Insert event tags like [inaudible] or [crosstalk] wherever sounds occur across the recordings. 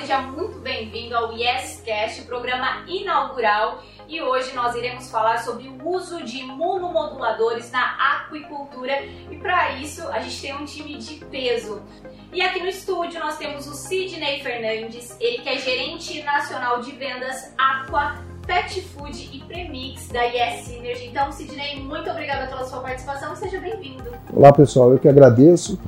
seja muito bem-vindo ao YesCast, programa inaugural. E hoje nós iremos falar sobre o uso de imunomoduladores na aquicultura. E para isso a gente tem um time de peso. E aqui no estúdio nós temos o Sidney Fernandes, ele que é gerente nacional de vendas Aqua Pet Food e Premix da Yes Synergy. Então, Sidney, muito obrigada pela sua participação seja bem-vindo. Olá, pessoal. Eu que agradeço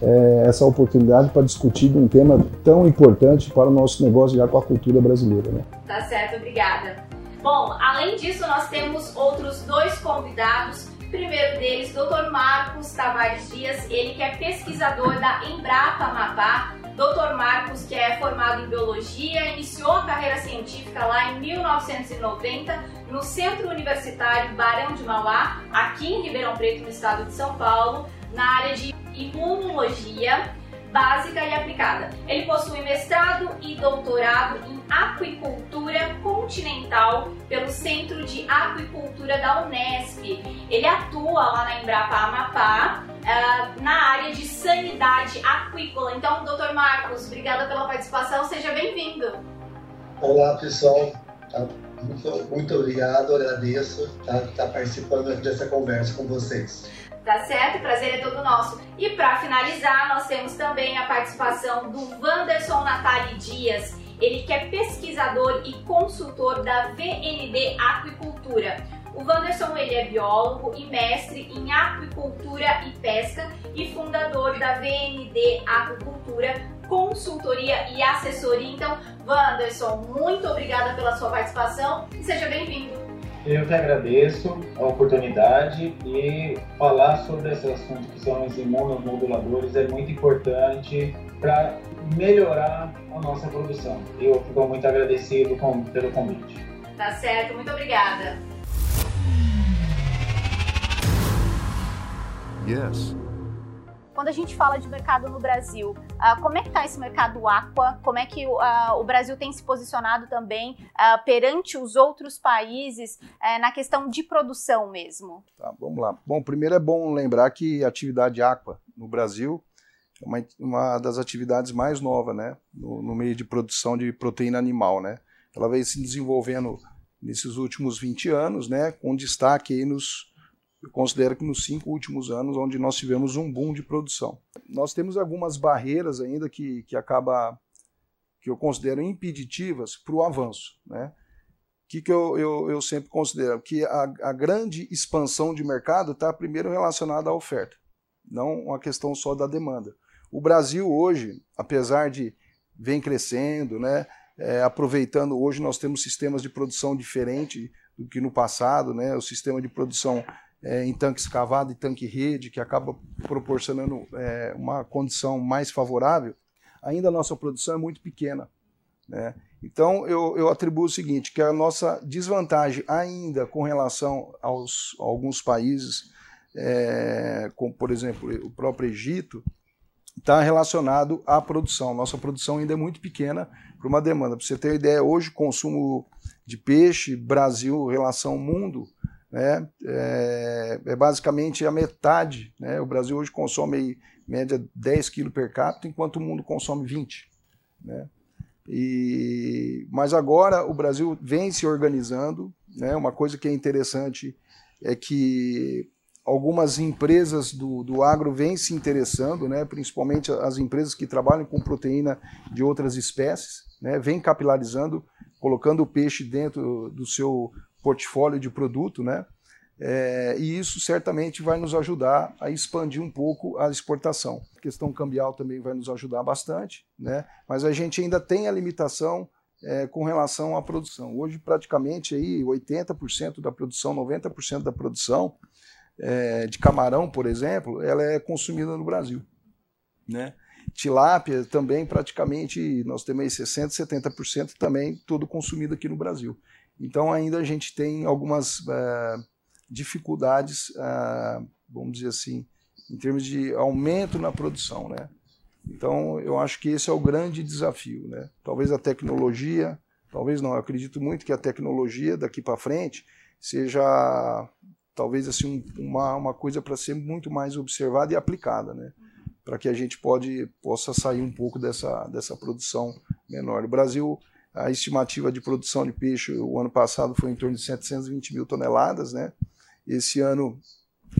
é, essa oportunidade para discutir um tema tão importante para o nosso negócio de aquacultura brasileira. Né? Tá certo, obrigada. Bom, além disso, nós temos outros dois convidados. primeiro deles, Dr. Marcos Tavares Dias, ele que é pesquisador da Embrapa Amapá. Dr. Marcos, que é formado em biologia, iniciou a carreira científica lá em 1990 no Centro Universitário Barão de Mauá, aqui em Ribeirão Preto, no estado de São Paulo, na área de imunologia básica e aplicada. Ele possui mestrado e doutorado em aquicultura continental pelo Centro de Aquicultura da Unesp. Ele atua lá na Embrapa Amapá, uh, na área de sanidade aquícola. Então, doutor Marcos, obrigada pela participação, seja bem-vindo. Olá, pessoal. Tá, muito, muito obrigado, agradeço estar tá, tá participando dessa conversa com vocês. Tá certo? Prazer é todo nosso. E para finalizar, nós temos também a participação do Wanderson Natali Dias. Ele que é pesquisador e consultor da VND Aquicultura. O Wanderson ele é biólogo e mestre em aquicultura e pesca e fundador da VND Aquicultura, consultoria e assessoria. Então, Wanderson, muito obrigada pela sua participação e seja bem-vindo. Eu que agradeço a oportunidade e falar sobre esse assunto que são os imunomoduladores é muito importante para melhorar a nossa produção. Eu fico muito agradecido com, pelo convite. Tá certo, muito obrigada. Yes. Quando a gente fala de mercado no Brasil, uh, como é que está esse mercado aqua? Como é que uh, o Brasil tem se posicionado também uh, perante os outros países eh, na questão de produção mesmo? Tá, vamos lá. Bom, primeiro é bom lembrar que a atividade aqua no Brasil é uma, uma das atividades mais novas, né, no, no meio de produção de proteína animal, né. Ela vem se desenvolvendo nesses últimos 20 anos, né, com destaque nos eu considero que nos cinco últimos anos, onde nós tivemos um boom de produção. Nós temos algumas barreiras ainda que, que acaba que eu considero impeditivas para o avanço. Né? O que, que eu, eu, eu sempre considero? Que a, a grande expansão de mercado está primeiro relacionada à oferta, não uma questão só da demanda. O Brasil hoje, apesar de vem crescendo, né, é, aproveitando, hoje nós temos sistemas de produção diferentes do que no passado, né, o sistema de produção é, em tanque escavado e tanque rede, que acaba proporcionando é, uma condição mais favorável, ainda a nossa produção é muito pequena. Né? Então, eu, eu atribuo o seguinte, que a nossa desvantagem ainda com relação aos, a alguns países, é, como por exemplo o próprio Egito, está relacionado à produção. Nossa produção ainda é muito pequena para uma demanda. Para você ter uma ideia, hoje o consumo de peixe, Brasil, relação mundo, né, é, é, basicamente a metade. Né? O Brasil hoje consome aí, média 10 quilos per capita, enquanto o mundo consome 20. Né? E, mas agora o Brasil vem se organizando. Né? Uma coisa que é interessante é que algumas empresas do, do agro vêm se interessando, né? principalmente as empresas que trabalham com proteína de outras espécies, né? vêm capilarizando, colocando o peixe dentro do seu portfólio de produto, né? É, e isso certamente vai nos ajudar a expandir um pouco a exportação. A questão cambial também vai nos ajudar bastante, né? mas a gente ainda tem a limitação é, com relação à produção. Hoje, praticamente, aí, 80% da produção, 90% da produção é, de camarão, por exemplo, ela é consumida no Brasil. Né? Tilápia também, praticamente, nós temos aí 60%, 70% também tudo consumido aqui no Brasil. Então ainda a gente tem algumas uh, dificuldades, uh, vamos dizer assim, em termos de aumento na produção, né? Então eu acho que esse é o grande desafio, né? Talvez a tecnologia, talvez não, eu acredito muito que a tecnologia daqui para frente seja talvez assim uma, uma coisa para ser muito mais observada e aplicada, né? para que a gente pode, possa sair um pouco dessa, dessa produção menor. O Brasil, a estimativa de produção de peixe o ano passado foi em torno de 720 mil toneladas, né? Esse ano,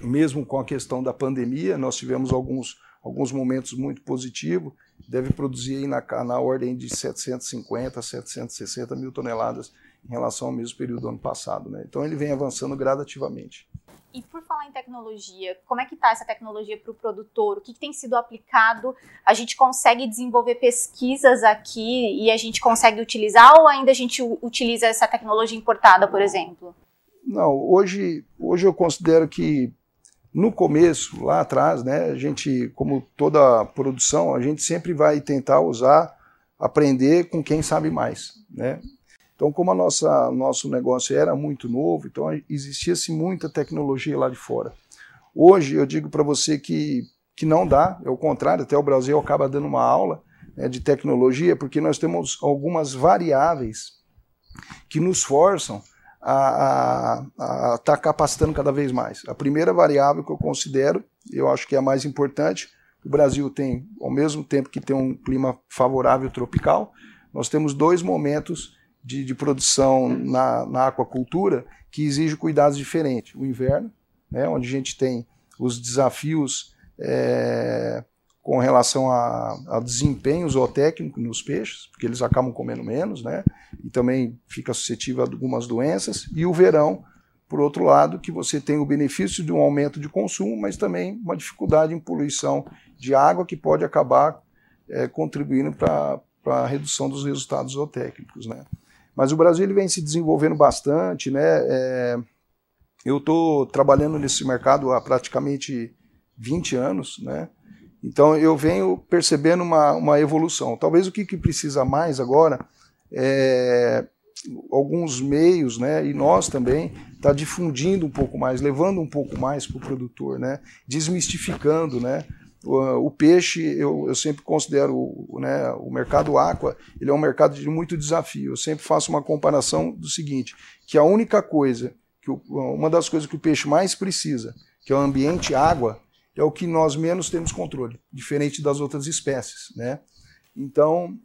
mesmo com a questão da pandemia, nós tivemos alguns, alguns momentos muito positivos, deve produzir aí na, na ordem de 750 a 760 mil toneladas em relação ao mesmo período do ano passado. Né? Então ele vem avançando gradativamente. E por falar em tecnologia, como é que está essa tecnologia para o produtor? O que, que, tem sido aplicado? A gente consegue desenvolver pesquisas aqui e a gente consegue utilizar ou ainda a gente utiliza essa tecnologia importada, por exemplo? Não, hoje, hoje eu considero que no começo, lá atrás, né, a gente, como toda produção, a gente sempre vai tentar usar, aprender com quem sabe mais, né? Então, como a nossa nosso negócio era muito novo, então existia-se muita tecnologia lá de fora. Hoje eu digo para você que, que não dá, é o contrário, até o Brasil acaba dando uma aula né, de tecnologia, porque nós temos algumas variáveis que nos forçam a estar tá capacitando cada vez mais. A primeira variável que eu considero, eu acho que é a mais importante, o Brasil tem, ao mesmo tempo que tem um clima favorável tropical, nós temos dois momentos de, de produção na, na aquacultura que exige cuidados diferentes. O inverno, né, onde a gente tem os desafios é, com relação a, a desempenho zootécnico nos peixes, porque eles acabam comendo menos, né? E também fica suscetível a algumas doenças. E o verão, por outro lado, que você tem o benefício de um aumento de consumo, mas também uma dificuldade em poluição de água que pode acabar é, contribuindo para a redução dos resultados zootécnicos, né? Mas o Brasil ele vem se desenvolvendo bastante, né? É, eu estou trabalhando nesse mercado há praticamente 20 anos, né? Então eu venho percebendo uma, uma evolução. Talvez o que, que precisa mais agora é alguns meios, né, e nós também, está difundindo um pouco mais, levando um pouco mais para o produtor, né, desmistificando, né, o, o peixe, eu, eu, sempre considero né, o mercado aqua, ele é um mercado de muito desafio. Eu sempre faço uma comparação do seguinte, que a única coisa, que o, uma das coisas que o peixe mais precisa, que é o ambiente água, é o que nós menos temos controle, diferente das outras espécies, né? Então,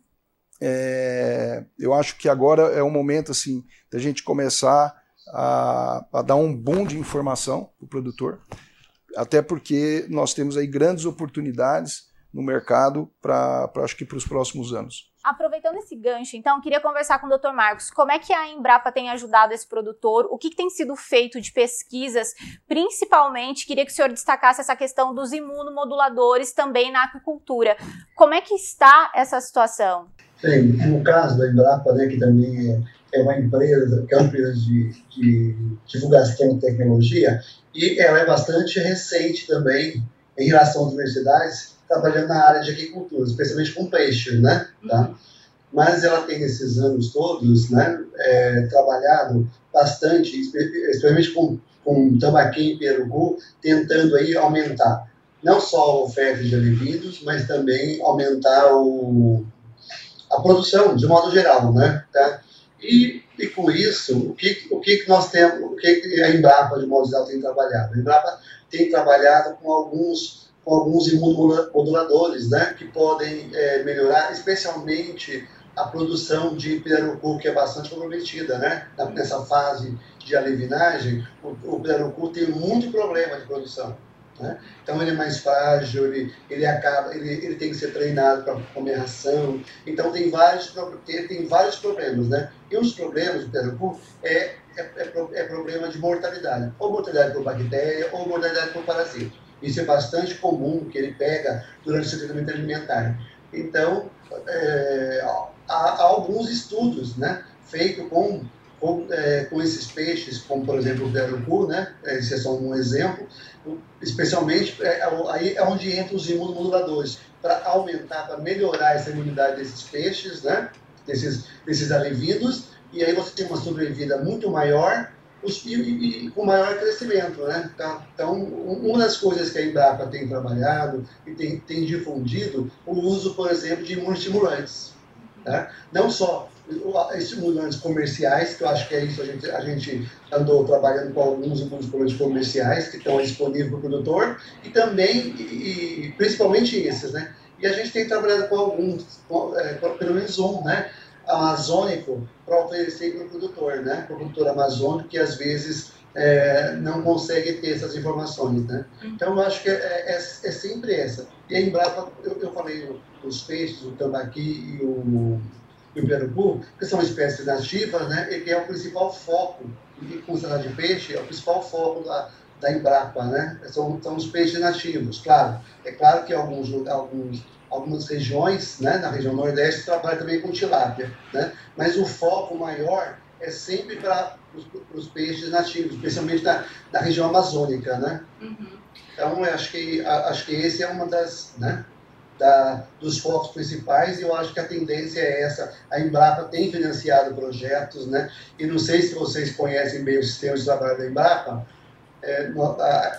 é, eu acho que agora é o momento assim da gente começar a, a dar um boom de informação para o produtor, até porque nós temos aí grandes oportunidades no mercado para acho que para os próximos anos. Aproveitando esse gancho, então, queria conversar com o Dr. Marcos. Como é que a Embrapa tem ajudado esse produtor? O que, que, tem sido feito de pesquisas? Principalmente, queria que o senhor destacasse essa questão dos imunomoduladores também na aquicultura. Como é que está essa situação? Sim, no caso da Embrapa, né, que também é uma empresa, que é uma empresa de, de divulgação de tecnologia, e ela é bastante recente também em relação às universidades, trabalhando na área de agricultura, especialmente com peixe, né? Tá? Mas ela tem esses anos todos, né, é, trabalhado bastante, especialmente com, com tambaqui e perugu, tentando aí aumentar não só a oferta de alimentos, mas também aumentar o, a produção, de modo geral, né? Tá? E, e com isso, o que, o que nós temos, o que a Embrapa, de modo geral, tem trabalhado? A Embrapa tem trabalhado com alguns com alguns imunomoduladores, né, que podem é, melhorar, especialmente a produção de pirarucu, que é bastante comprometida, né? Nessa fase de alevinagem, o, o pirarucu tem muito problema de produção. Né? Então ele é mais frágil, ele, ele acaba, ele, ele tem que ser treinado para comer ração. Então tem vários, tem, tem vários problemas, né? E os problemas do pirarucu é, é, é, é problema de mortalidade, ou mortalidade por bactéria, ou mortalidade por parasita. Isso é bastante comum que ele pega durante o seu tratamento alimentar. Então, é, há, há, alguns estudos né, feitos com, com, é, com, esses peixes, como por exemplo o pirarucu, né, esse é só um exemplo, especialmente é, aí é onde entram os imunomoduladores, para aumentar, para melhorar essa imunidade desses peixes, né, desses, desses alivídeos, e aí você tem uma sobrevida muito maior os, e, e, com maior crescimento. Né? Tá? Então, uma das coisas que a Embrapa tem trabalhado e tem, tem difundido o uso, por exemplo, de imunoestimulantes. Tá? Não só estimulantes comerciais, que eu acho que é isso, a gente, a gente andou trabalhando com alguns estimulantes comerciais que estão disponíveis para o produtor, e também, e, e, principalmente esses, né? E a gente tem trabalhado com alguns, com, é, pelo menos um, né? Amazônico, para oferecer para o produtor, né? Para o produtor amazônico, que às vezes é, não consegue ter essas informações, né? Então, eu acho que é, é, é sempre essa. E a Embrapa, eu, eu falei os peixes, o tambaqui e o, e o pirarucu, que são espécies nativas, né? E que é o principal foco, e com de peixe, é o principal foco da, da Embrapa, né? São, são os peixes nativos, claro. É claro que alguns, alguns algumas regiões, né, na região nordeste, trabalha também com tilápia, né? Mas o foco maior é sempre para os peixes nativos, especialmente da, da região amazônica, né? Uhum. Então, eu acho que, acho que esse é uma das, né, da, dos focos principais e eu acho que a tendência é essa. A Embrapa tem financiado projetos, né? E não sei se vocês conhecem bem o sistema de trabalho da Embrapa, é,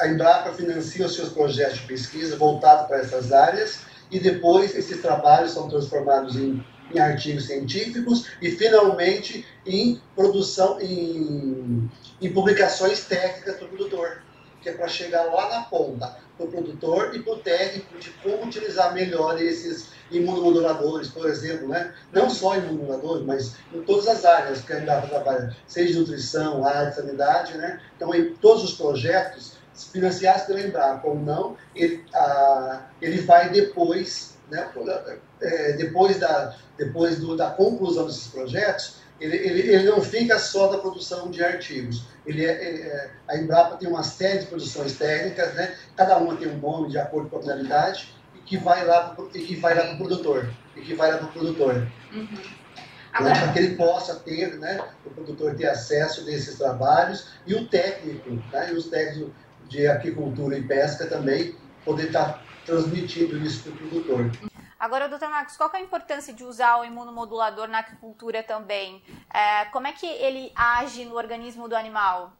a, Embrapa financia os seus projetos de pesquisa voltados para essas áreas e depois esses trabalhos são transformados em em artigos científicos e, finalmente, em produção, em, em publicações técnicas para o produtor, que é para chegar lá na ponta, para o produtor e para o técnico, de como utilizar melhor esses imunomoduladores, por exemplo, né? não só imunomoduladores, mas em todas as áreas que a Embrapa trabalha, seja nutrição, área de sanidade, né? então em todos os projetos, financiados pela Embrapa ou não, ele, a, ele vai depois, né, é, depois, da, depois do, da conclusão desses projetos, ele, ele, ele, não fica só da produção de artigos. Ele é, é, a Embrapa tem uma série de produções técnicas, né? cada uma tem um nome de acordo com a finalidade, e que vai lá para o produtor. E que vai lá para o produtor. Uhum. Agora... Para que ele possa ter, né, o produtor ter acesso desses trabalhos e o técnico, né, e os técnicos de aquicultura e pesca também poder estar transmitindo isso para o produtor. Agora, doutor Marcos, qual é a importância de usar o imunomodulador na aquicultura também? É, como é que ele age no organismo do animal?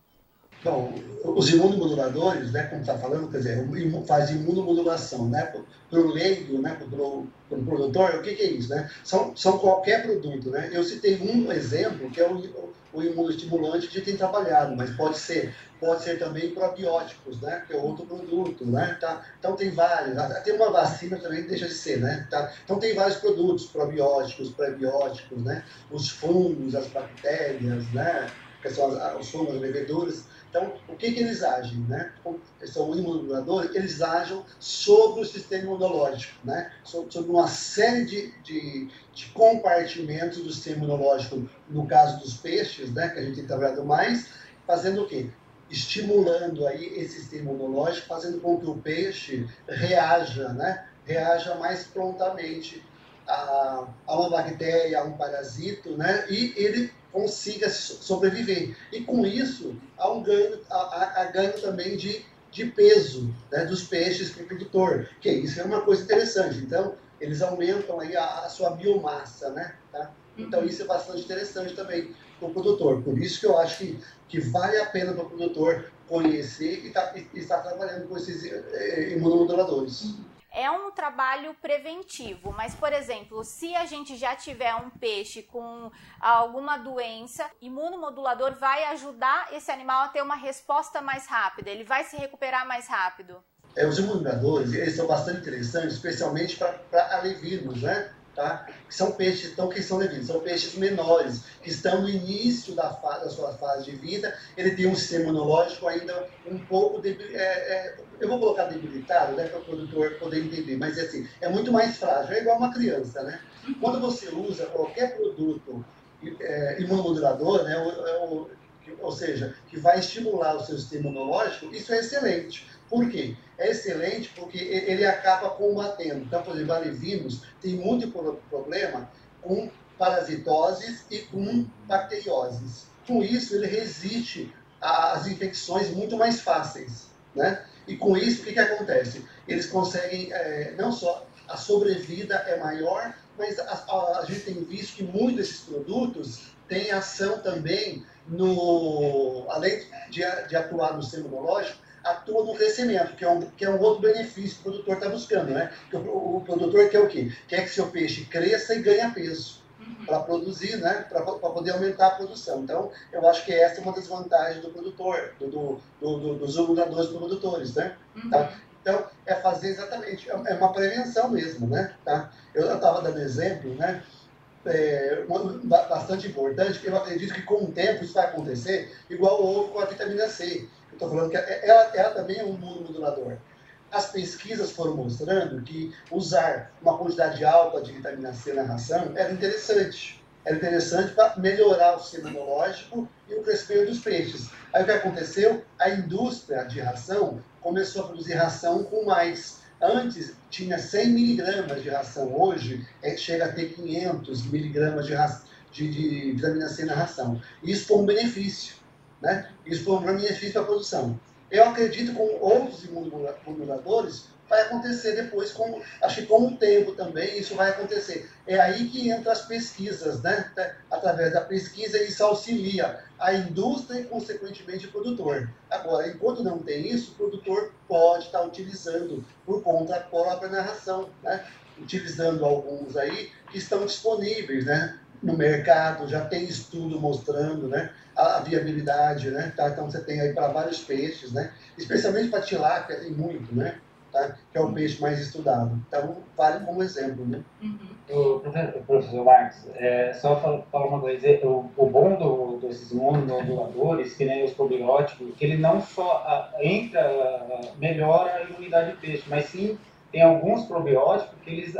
Bom, os imunomoduladores, né, como está falando, quer dizer, faz imunomodulação, né, para o leigo, né, para o produtor, o que, que, é isso, né? São, são qualquer produto, né? Eu citei um exemplo, que é o, o imunoestimulante que a gente tem trabalhado, mas pode ser, pode ser também probióticos, né? Que é outro produto, né? Tá? Então tem vários, tem uma vacina também deixa de ser, né? Tá? Então tem vários produtos, probióticos, prebióticos, né? Os fungos, as bactérias, né? Que são os fungos, as leveduras, então, o que, que eles agem? Né? São imunomoduladores, eles agem sobre o sistema imunológico, né? sobre uma série de, de, de, compartimentos do sistema imunológico, no caso dos peixes, né? que a gente tem trabalhado mais, fazendo o quê? Estimulando aí esse sistema imunológico, fazendo com que o peixe reaja, né? reaja mais prontamente a, a uma bactéria, a um parasito, né? e ele consiga sobreviver. E com isso, há um ganho, há, há ganho também de, de peso né, dos peixes para o produtor, que isso é uma coisa interessante. Então, eles aumentam aí a, a sua biomassa, né? Tá? Então, uhum. isso é bastante interessante também para o produtor. Por isso que eu acho que, que vale a pena para o produtor conhecer e, tá, e estar trabalhando com esses eh, imunomoduladores. Uhum é um trabalho preventivo, mas, por exemplo, se a gente já tiver um peixe com alguma doença, imunomodulador vai ajudar esse animal a ter uma resposta mais rápida, ele vai se recuperar mais rápido. É, os imunomoduladores, eles são bastante interessantes, especialmente para alevirmos, né? Tá? que são peixes então, que são levinos, são peixes menores, que estão no início da, da sua fase de vida, ele tem um sistema imunológico ainda um pouco, é, é, eu vou colocar debilitado, né, para o produtor poder entender, mas assim, é muito mais frágil, é igual uma criança, né? Quando você usa qualquer produto é, imunomodulador, né, ou, ou seja, que vai estimular o seu sistema imunológico, isso é excelente. Por quê? É excelente porque ele acaba combatendo. Então, por exemplo, alevinos tem muito problema com parasitoses e com bacterioses. Com isso, ele resiste às infecções muito mais fáceis. Né? E com isso, o que, que acontece? Eles conseguem, é, não só a sobrevida é maior, mas a, a, a, gente tem visto que muitos desses produtos têm ação também no, além de, de atuar no sistema imunológico, atua no crescimento, que é um, que é um outro benefício que o produtor está buscando, né? O, o, produtor quer o quê? Quer que seu peixe cresça e ganhe peso. uhum. para produzir, né, para poder aumentar a produção. Então, eu acho que essa é uma das vantagens do produtor, do, do, do, dos reguladores produtores, né? Uhum. Tá? Então, é fazer exatamente, é, é uma prevenção mesmo, né? Tá? Eu estava dando exemplo, né? É, bastante importante, eu acredito que com o tempo isso vai acontecer, igual houve com a vitamina C. Estou falando que ela, ela também é um modulador. As pesquisas foram mostrando que usar uma quantidade alta de vitamina C na ração era interessante. Era interessante para melhorar o sistema imunológico e o crescimento dos peixes. Aí o que aconteceu? A indústria de ração começou a produzir ração com mais. Antes tinha 100 miligramas de ração, hoje é, chega a ter 500 miligramas de, de, de vitamina C na ração. Isso foi um benefício, né? Isso foi um benefício para a produção. Eu acredito com outros imunomoduladores vai acontecer depois, com, acho que com o tempo também isso vai acontecer. É aí que entra as pesquisas, né? Através da pesquisa isso auxilia a indústria e, consequentemente, o produtor. Agora, enquanto não tem isso, o produtor pode estar utilizando por conta própria narração, né? Utilizando alguns aí que estão disponíveis, né? No mercado, já tem estudo mostrando, né? A, viabilidade, né? Tá? Então, você tem aí para vários peixes, né? Especialmente para tilápia, tem muito, né? tá? que é o peixe mais estudado. Então, vale como exemplo. Né? Uhum. professor Marcos, é, só falar uma coisa, o, o bom do, desses monomoduladores, que nem os probióticos, que ele não só a, entra, melhora a imunidade do peixe, mas sim tem alguns probióticos que eles,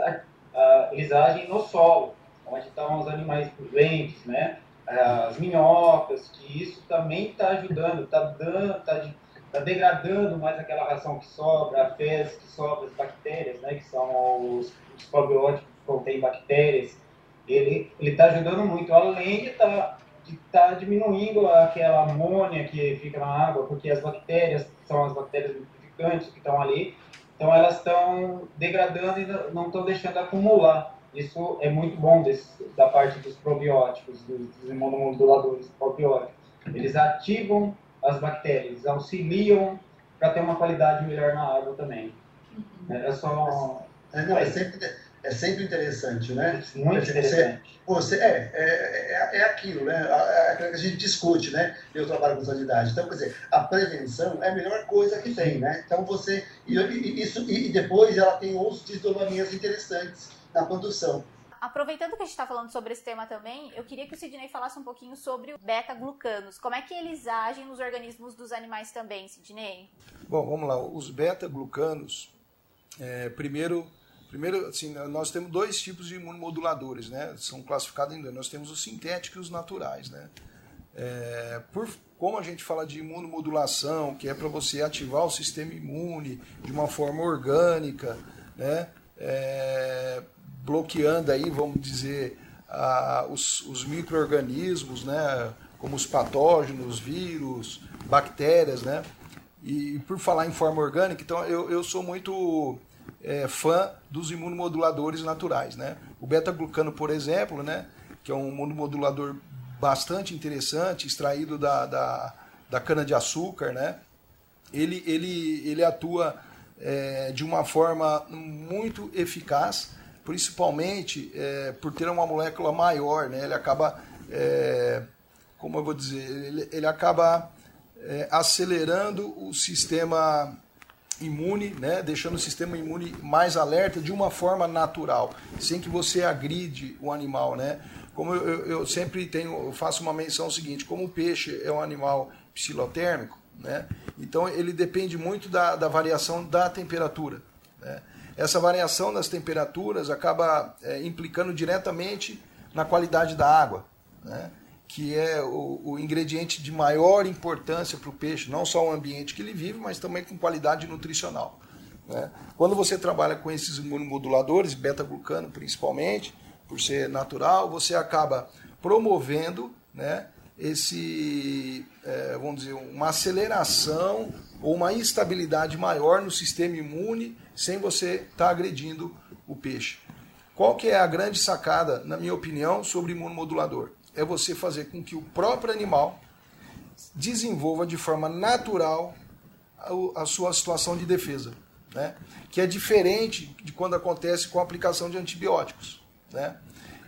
eles agem no solo, onde estão os animais doentes, né? as minhocas, que isso também está ajudando, está dando, está está degradando mais aquela ração que sobra, a fezes que sobra, as bactérias, né, que são os, os probióticos que contêm bactérias. Ele está ajudando muito, além de estar tá, de tá diminuindo aquela amônia que fica na água, porque as bactérias, são as bactérias nitrificantes que estão ali, então elas estão degradando e não estão deixando acumular. Isso é muito bom desse, da parte dos probióticos, dos, dos imunomoduladores probióticos. Eles ativam as bactérias, auxiliam para ter uma qualidade melhor na água também. Uhum. É só. É, não, é, sempre, é sempre interessante, né? Muito interessante. Você, é, é, é, aquilo, né? A, a, gente discute, né? Eu trabalho com sanidade. Então, quer dizer, a prevenção é a melhor coisa que tem, né? Então, você. E, isso, e depois ela tem outros desdobramentos interessantes na condução. Aproveitando que a gente está falando sobre esse tema também, eu queria que o Sidney falasse um pouquinho sobre beta-glucanos. Como é que eles agem nos organismos dos animais também, Sidney? Bom, vamos lá. Os beta-glucanos, é, primeiro, primeiro assim, nós temos dois tipos de imunomoduladores, né? São classificados em dois. Nós temos os sintéticos e os naturais, né? É, por, como a gente fala de imunomodulação, que é para você ativar o sistema imune de uma forma orgânica, né? É, bloqueando aí, vamos dizer, a, os, os micro-organismos, né, como os patógenos, vírus, bactérias, né? E por falar em forma orgânica, então eu, eu sou muito é, fã dos imunomoduladores naturais, né? O beta-glucano, por exemplo, né, que é um imunomodulador bastante interessante, extraído da, da, da cana-de-açúcar, né? Ele, ele, ele atua é, de uma forma muito eficaz principalmente é, por ter uma molécula maior, né? Ele acaba, é, como eu vou dizer, ele, ele acaba é, acelerando o sistema imune, né? Deixando o sistema imune mais alerta de uma forma natural, sem que você agride o animal, né? Como eu, eu, sempre tenho, eu faço uma menção seguinte, como o peixe é um animal psilotérmico, né? Então ele depende muito da, da variação da temperatura, né? essa variação das temperaturas acaba é, implicando diretamente na qualidade da água, né? Que é o, o, ingrediente de maior importância para o peixe, não só o ambiente que ele vive, mas também com qualidade nutricional. Né? Quando você trabalha com esses imunomoduladores, beta-glucano principalmente, por ser natural, você acaba promovendo né, esse, é, vamos dizer, uma aceleração ou uma instabilidade maior no sistema imune sem você estar tá agredindo o peixe. Qual que é a grande sacada, na minha opinião, sobre imunomodulador? É você fazer com que o próprio animal desenvolva de forma natural a, sua situação de defesa, né? que é diferente de quando acontece com a aplicação de antibióticos. Né?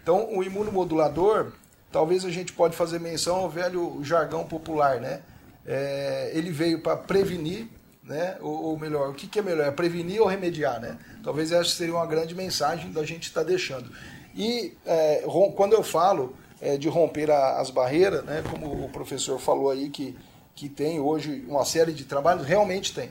Então, o imunomodulador, talvez a gente pode fazer menção ao velho jargão popular, né? É, ele veio para prevenir, né? Ou, ou, melhor, o que, que é melhor? É prevenir ou remediar, né? Talvez essa seria uma grande mensagem da gente estar tá deixando. E é, quando eu falo é, de romper a, as barreiras, né? Como o professor falou aí que que tem hoje uma série de trabalhos, realmente tem.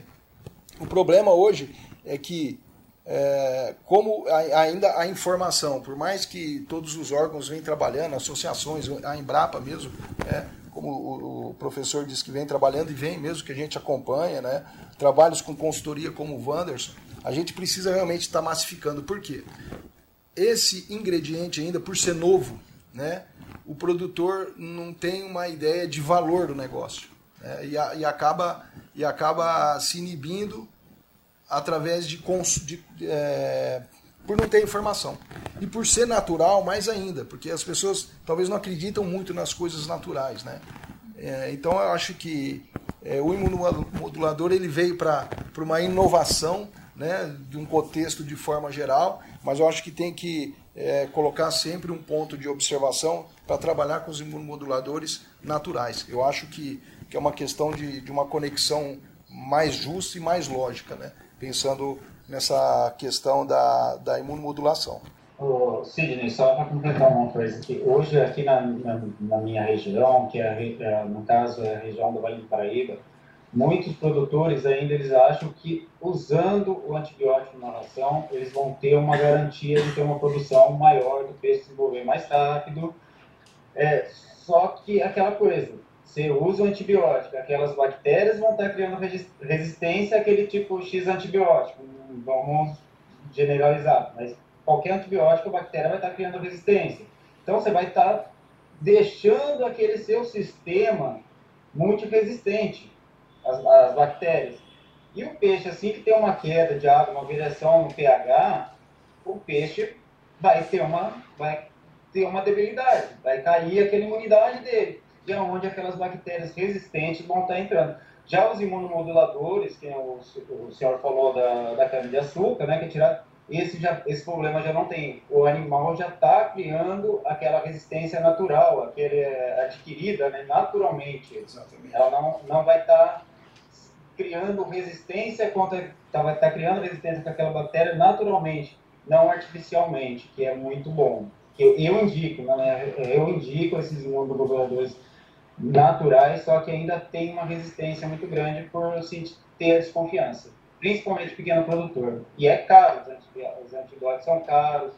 O problema hoje é que é, como ainda a informação, por mais que todos os órgãos vêm trabalhando, associações, a Embrapa mesmo, né, como o, o, professor disse que vem trabalhando e vem mesmo, que a gente acompanha, né, trabalhos com consultoria como o Wanderson, a gente precisa realmente estar massificando. Por quê? Esse ingrediente ainda, por ser novo, né, o produtor não tem uma ideia de valor do negócio. Né, e, a, e, acaba, e acaba se inibindo através de, de é, por não ter informação. E por ser natural, mais ainda, porque as pessoas talvez não acreditam muito nas coisas naturais. Né? É, então eu acho que é, o imunomodulador ele veio para uma inovação né, de um contexto de forma geral, mas eu acho que tem que é, colocar sempre um ponto de observação para trabalhar com os imunomoduladores naturais. Eu acho que, que é uma questão de, de uma conexão mais justa e mais lógica. Né? pensando nessa questão da, da imunomodulação. Sidney, só para completar uma coisa. Hoje, aqui na, na, na minha região, que é, é, no caso é a região do Vale do Paraíba, muitos produtores ainda eles acham que usando o antibiótico na ração, eles vão ter uma garantia de ter uma produção maior do peixe desenvolver mais rápido. É, só que aquela coisa, você usa o antibiótico, aquelas bactérias vão estar criando resistência àquele tipo X antibiótico. Vamos generalizar, mas qualquer antibiótico, a bactéria vai estar criando resistência. Então você vai estar deixando aquele seu sistema muito resistente às, às bactérias. E o peixe, assim que tem uma queda de água, uma variação no pH, o peixe vai ter uma, vai ter uma debilidade, vai cair aquela imunidade dele de onde aquelas bactérias resistentes vão estar entrando. Já os imunomoduladores, que o, o senhor falou da, da cana-de-açúcar, né, que é tirar, esse, já, esse problema já não tem. O animal já está criando aquela resistência natural, aquele é, adquirida né, naturalmente. Exatamente. Ela não, não vai estar tá criando resistência contra. Tá, tá criando resistência com aquela bactéria naturalmente, não artificialmente, que é muito bom. Eu, eu indico, né, eu indico esses imunomoduladores naturais, só que ainda tem uma resistência muito grande por ter desconfiança, principalmente pequeno produtor. E é caro, os antibióticos são caros,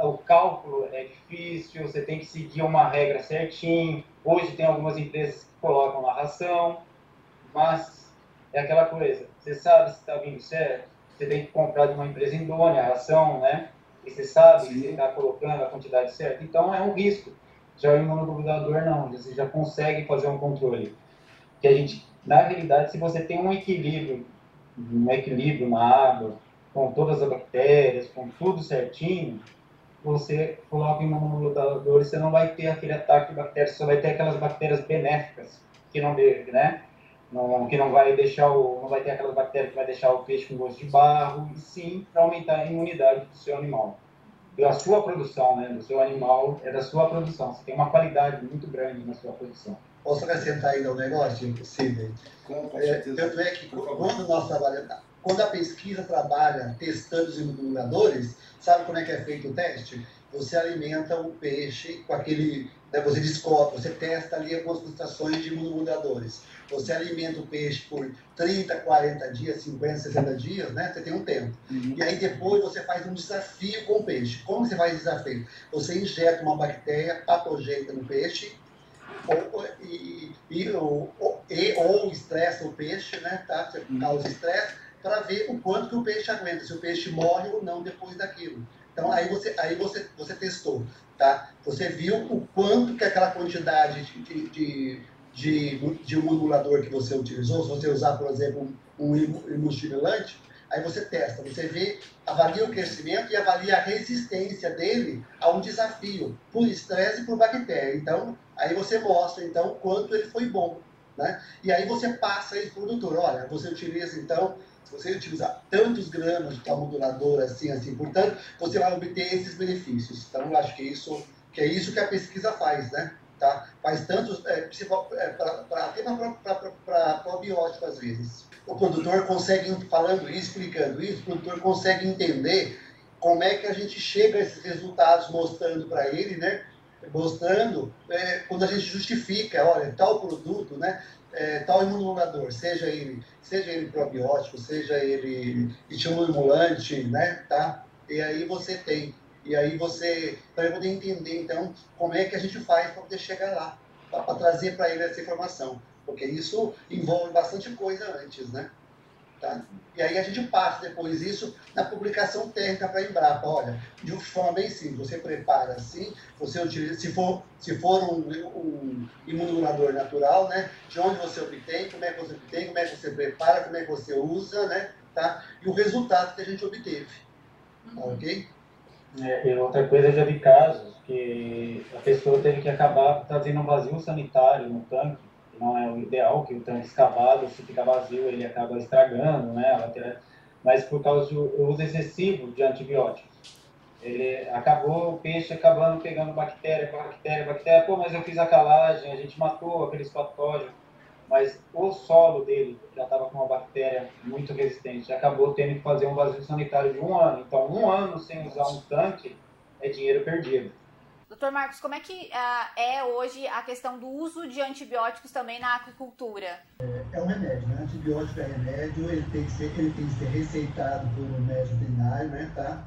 o cálculo é difícil, você tem que seguir uma regra certinho. Hoje tem algumas empresas que colocam na ração, mas é aquela coisa, você sabe se está vindo certo, você tem que comprar de uma empresa idônea a ração, né? E você sabe Sim. você está colocando a quantidade certa, então é um risco. Já o imunomodulador não, você já consegue fazer um controle. Que a gente, na realidade, se você tem um equilíbrio, um equilíbrio na água, com todas as bactérias, com tudo certinho, você coloca o imunomodulador e você não vai ter aquele ataque de bactérias, você só vai ter aquelas bactérias benéficas que não deve, né? Não, que não vai deixar o, não vai ter aquelas bactérias que vai deixar o peixe com gosto de barro, e sim para aumentar a imunidade do seu animal da sua produção, né, do seu animal, é da sua produção. Você tem uma qualidade muito grande na sua produção. Posso acrescentar ainda um negócio, impossível? Com, com é, tanto é que quando nós trabalhamos, quando a pesquisa trabalha testando os imunomoduladores, sabe como é que é feito o teste? Você alimenta o peixe com aquele, né, você descobre, você testa ali algumas concentrações de imunomoduladores você alimenta o peixe por 30, 40 dias, 50, 60 dias, né? Você tem um tempo. Uhum. E aí depois você faz um desafio com o peixe. Como você faz desafio? Você injeta uma bactéria patogênica no peixe ou, e, e, ou, e, ou estressa o peixe, né? Tá? Você uhum. causa estresse para ver o quanto que o peixe aguenta, se o peixe morre ou não depois daquilo. Então aí você, aí você, você testou, tá? Você viu o quanto que aquela quantidade de, de de, de um modulador que você utilizou, se você usar, por exemplo, um imunostimulante, aí você testa, você vê, avalia o crescimento e avalia a resistência dele a um desafio, por estresse e por bactéria. Então, aí você mostra, então, quanto ele foi bom. Né? E aí você passa isso para o produtor, olha, você utiliza, então, Se você utilizar tantos gramas de tal modulador assim, assim, portanto, você vai obter esses benefícios. Então, eu acho que isso que é isso que a pesquisa faz, né? Tá? Faz tantos, é, é, para até para probiótico às vezes. O produtor consegue, falando isso, explicando isso, o produtor consegue entender como é que a gente chega a esses resultados mostrando para ele, né? Mostrando é, quando a gente justifica, olha, tal produto, né? É, tal imunomodulador, seja ele, seja ele probiótico, seja ele estimulante, né? Tá? E aí você tem e aí você, para poder entender, então, como é que a gente faz para poder chegar lá, para trazer para ele essa informação. Porque isso envolve bastante coisa antes, né? Tá? E aí a gente passa depois isso na publicação técnica para a Embrapa. Olha, de uma forma bem simples, você prepara assim, você utiliza, se for, se for um, um imunodulador natural, né? De onde você obtém, como é que você obtém, como é que você prepara, como é que você usa, né? Tá? E o resultado que a gente obteve. Tá, ok? É, e outra coisa, já vi casos que a pessoa teve que acabar trazendo um vazio sanitário no tanque, que não é o ideal, que o tanque escavado, se fica vazio, ele acaba estragando, né? Mas por causa do uso excessivo de antibióticos. Ele acabou, o peixe acabando pegando bactéria, bactéria, bactéria. Pô, mas eu fiz a calagem, a gente matou aqueles patógenos mas o solo dele já estava com uma bactéria muito resistente, acabou tendo que fazer um vazio sanitário de um ano. Então, um ano sem usar um tanque é dinheiro perdido. Doutor Marcos, como é que uh, é hoje a questão do uso de antibióticos também na aquicultura? É, é um remédio, né? Antibiótico é remédio, ele tem que ser, ele tem que ser receitado por um médico veterinário, né? Tá?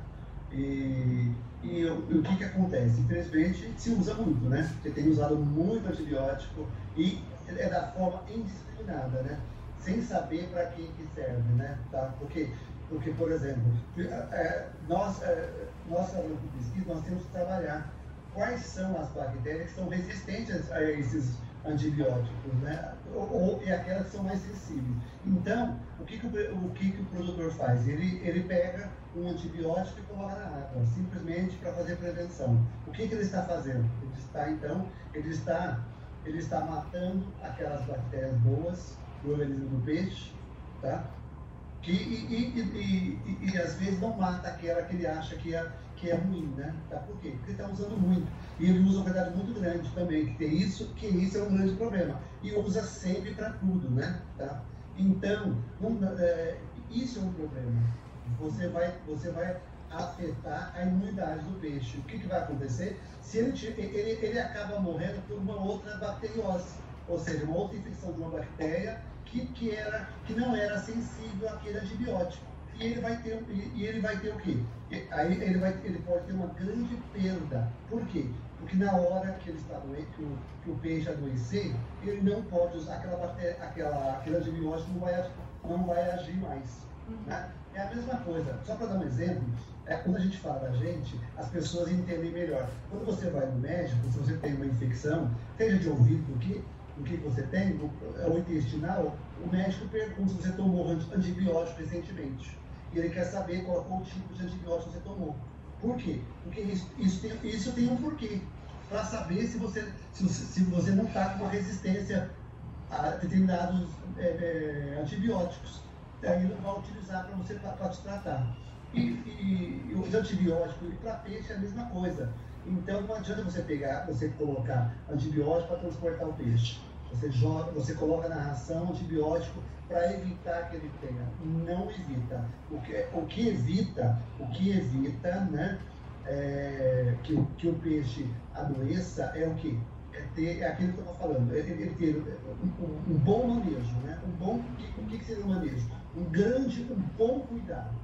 E, e, e, o que que acontece? Infelizmente, se usa muito, né? Você tem usado muito antibiótico e é da forma indiscriminada, né? Sem saber para que, que serve, né? Tá? Porque, porque por exemplo, é, nós, é, nós falando com pesquisa, nós temos que trabalhar quais são as bactérias que são resistentes a esses antibióticos, né? Ou, ou, e aquelas que são mais sensíveis. Então, o que, que o, o, que, que o produtor faz? Ele, ele pega um antibiótico e coloca na água, simplesmente para fazer prevenção. O que, que ele está fazendo? Ele está, então, ele está ele está matando aquelas bactérias boas do organismo do peixe, tá? Que, e, e, e, e, às vezes não mata aquela que ele acha que é, que é ruim, né? Tá? Por quê? Porque ele está usando muito. E ele usa uma quantidade muito grande também, que tem isso, que isso é um grande problema. E usa sempre para tudo, né? Tá? Então, é, isso é um problema. Você vai, você vai afetar a imunidade do peixe. O que, que vai acontecer? Se ele, ele, ele acaba morrendo por uma outra bacteriose, ou seja, uma outra infecção de uma bactéria que, que, era, que não era sensível àquele antibiótico. E ele vai ter, e ele vai ter o quê? Aí ele, vai, ele pode ter uma grande perda. Por quê? Porque na hora que ele está doente, que o, que o peixe adoecer, ele não pode usar aquela bactéria, aquela, aquele antibiótico não vai, não vai agir mais. Uhum. Né? É a mesma coisa. Só para dar um exemplo, é, quando a gente fala da gente, as pessoas entendem melhor. Quando você vai no médico, se você tem uma infecção, seja de ouvido, o que, o que você tem, é o intestinal, o médico pergunta se você tomou antibiótico recentemente. E ele quer saber qual, qual tipo de antibiótico você tomou. Por quê? Porque isso, isso, tem, isso tem um porquê. Para saber se você, se, se você não está com uma resistência a determinados é, é, antibióticos. Daí ele vai utilizar para você para te tratar. E, e, e os antibióticos, para peixe é a mesma coisa. Então não adianta você pegar, você colocar antibiótico para transportar o peixe. Você, joga, você coloca na ração antibiótico para evitar que ele tenha. Não evita. O que, o que evita, o que evita, né? É, que, que o peixe adoeça é o que? É, ter, é aquilo que eu estou falando, é, é, ter um, um, bom manejo, né? Um bom, o que, o que seria um manejo? Um grande, um bom cuidado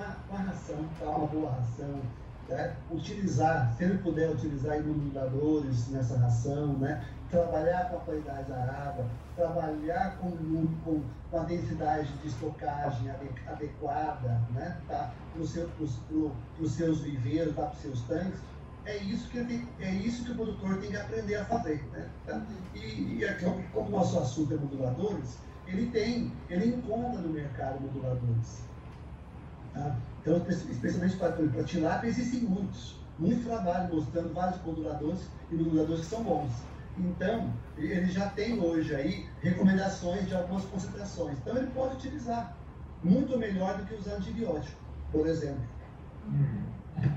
uma, uma ração, tá? uma boa ração, né? utilizar, se ele puder utilizar imunizadores nessa ração, né? trabalhar com a qualidade da água, trabalhar com, com, com a densidade de estocagem adequada né? tá? para os seu, seus viveiros, tá? para os seus tanques, é isso, que tem, é isso que o produtor tem que aprender a fazer. Né? Tá? E, e aqui, como o nosso assunto é moduladores, ele tem, ele encontra no mercado moduladores. Tá? Então, especialmente para, para tilápia, existem muitos. Muito trabalho mostrando vários moduladores e moduladores que são bons. Então, ele já tem hoje aí recomendações de algumas concentrações. Então, ele pode utilizar. muito melhor do que usar antibiótico, por exemplo. Hum.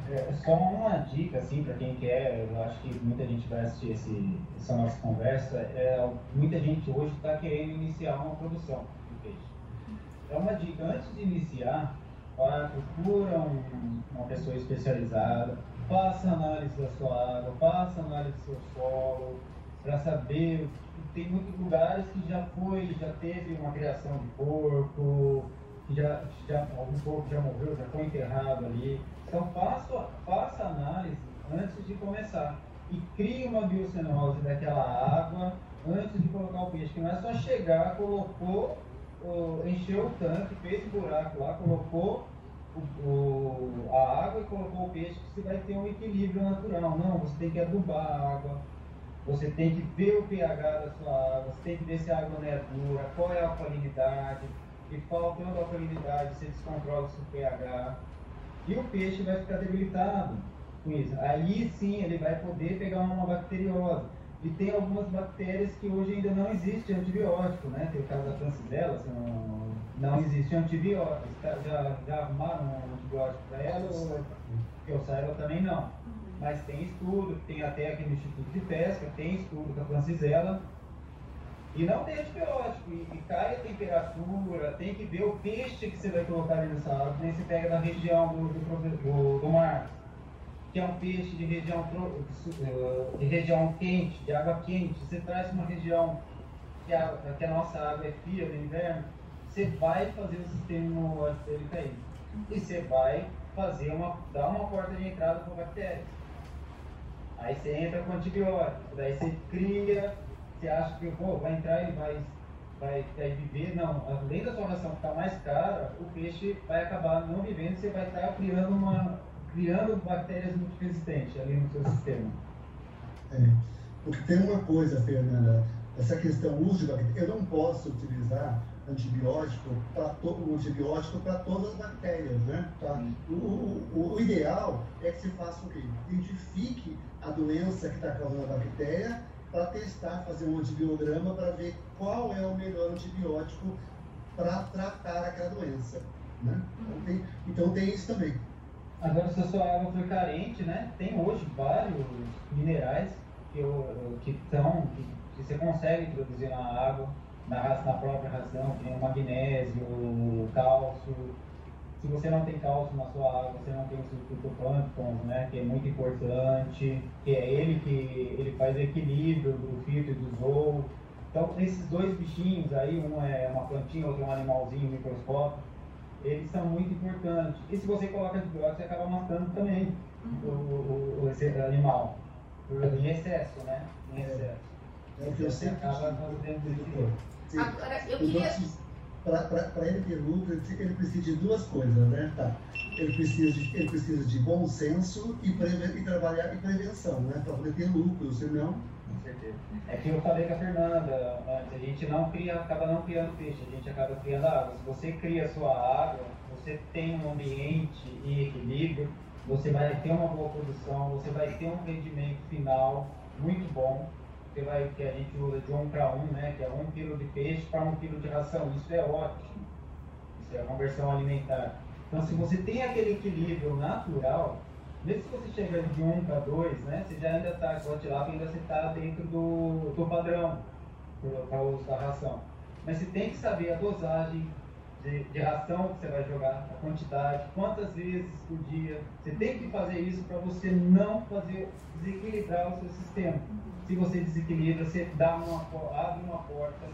É, só uma dica, assim, para quem quer, eu acho que muita gente vai assistir esse, essa nossa conversa, é, muita gente hoje está querendo iniciar uma produção de peixe. É uma dica, antes de iniciar, procura um, uma pessoa especializada, faça análise da sua água, faça análise do seu solo, para saber. Tem muitos lugares que já foi, já teve uma criação de porco, que já, já algum porco já morreu, já foi enterrado ali. Então faça, faça análise antes de começar. E crie uma biocenose daquela água antes de colocar o peixe. Que não é só chegar, colocou, encheu o tanque, fez buraco lá, colocou o, o, a água e colocou o peixe, você vai ter um equilíbrio natural. Não, você tem que adubar a água, você tem que ver o pH da sua água, você tem que ver se a água não é dura, qual é a alcalinidade, e faltando alcalinidade, você descontrola o seu pH. E o peixe vai ficar debilitado com isso. Aí sim ele vai poder pegar uma bacteriose. E tem algumas bactérias que hoje ainda não existe antibiótico, né? Tem o caso da francisella, não, não existe antibiótico. Já, já arrumaram um antibiótico para ela? Ou, que eu saiba também não. Mas tem estudo, tem até aqui no Instituto de Pesca, tem estudo da francisella. E não tem antibiótico, e, e, cai a temperatura, tem que ver o peixe que você vai colocar ali nessa água, nem você pega da região do, do, do, do mar que é um peixe de região, de região quente, de água quente, você traz uma região que a, que a nossa água é fria no inverno, você vai fazer o sistema dele cair. E você vai fazer uma, dar uma porta de entrada para bactérias. Aí você entra com antibiótico, daí você cria, você acha que pô, vai entrar e vai, vai, vai viver. Não, além da sua ração ficar mais cara, o peixe vai acabar não vivendo, você vai estar criando uma criando bactérias multiresistentes ali no seu sistema. É, porque tem uma coisa, Fernanda, essa questão uso de bactérias, eu não posso utilizar antibiótico para todo um antibiótico para todas as bactérias, né? Tá? O, o, o, ideal é que se faça o quê? Identifique a doença que está causando a bactéria para testar, fazer um antibiograma para ver qual é o melhor antibiótico para tratar aquela doença. Né? Então, tem, então tem isso também. Agora, se a sua água for carente, né? Tem hoje vários minerais que, que, estão, que, que você consegue introduzir na água, na, na própria ração, tem o magnésio, o cálcio. Se você não tem cálcio na sua água, você não tem o fitoplâncton, né? Que é muito importante, que é ele que ele faz equilíbrio do fito e do zoo. Então, esses dois bichinhos aí, um é uma plantinha, outro é um animalzinho microscópico, eles são muito importantes. E se você coloca antibiótico, você acaba matando também uhum. o, o, esse animal. Em excesso, né? Em é. excesso. É o que eu sempre acaba fazendo Agora, eu queria... Para ele ter lucro, ele precisa de duas coisas, né? Tá. Ele, precisa de, ele precisa de bom senso e, preve, e trabalhar em prevenção, né? Para poder ter lucro, senão certeza. É que eu falei com a Fernanda antes, a gente não cria, acaba não criando peixe, a gente acaba criando água. Se você cria a sua água, você tem um ambiente em equilíbrio, você vai ter uma boa produção, você vai ter um rendimento final muito bom. Você vai, que a gente usa de um para um, né? Que é um quilo de peixe para um quilo de ração. Isso é ótimo. Isso é a conversão alimentar. Então, se você tem aquele equilíbrio natural, mesmo se você chegar de 1 para 2, né, você já ainda está, com a tilápia ainda está dentro do, do padrão para o uso da ração. Mas você tem que saber a dosagem de, de, ração que você vai jogar, a quantidade, quantas vezes por dia. Você tem que fazer isso para você não fazer desequilibrar o seu sistema. Se você desequilibra, você dá uma, abre uma porta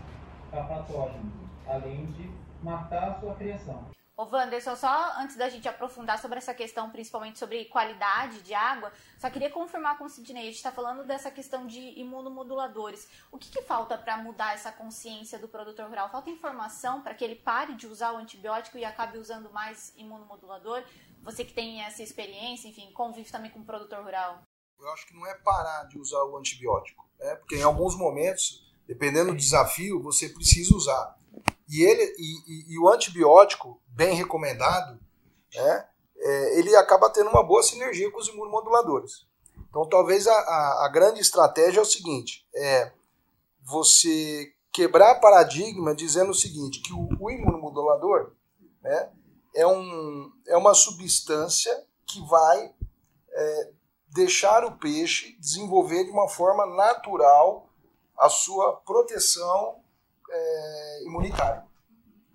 para patógeno, além de matar a sua criação. Ô, Wanderson, só antes da gente aprofundar sobre essa questão, principalmente sobre qualidade de água, só queria confirmar com o Sidney, a gente está falando dessa questão de imunomoduladores. O que, que falta para mudar essa consciência do produtor rural? Falta informação para que ele pare de usar o antibiótico e acabe usando mais imunomodulador? Você que tem essa experiência, enfim, convive também com o produtor rural. Eu acho que não é parar de usar o antibiótico, né? porque em alguns momentos, dependendo do desafio, você precisa usar. E, ele, e, e, e o antibiótico, bem recomendado, né, é, ele acaba tendo uma boa sinergia com os imunomoduladores. Então, talvez a, a, a grande estratégia é o seguinte: é você quebrar paradigma dizendo o seguinte, que o, o imunomodulador né, é, um, é uma substância que vai é, deixar o peixe desenvolver de uma forma natural a sua proteção é, imunitária.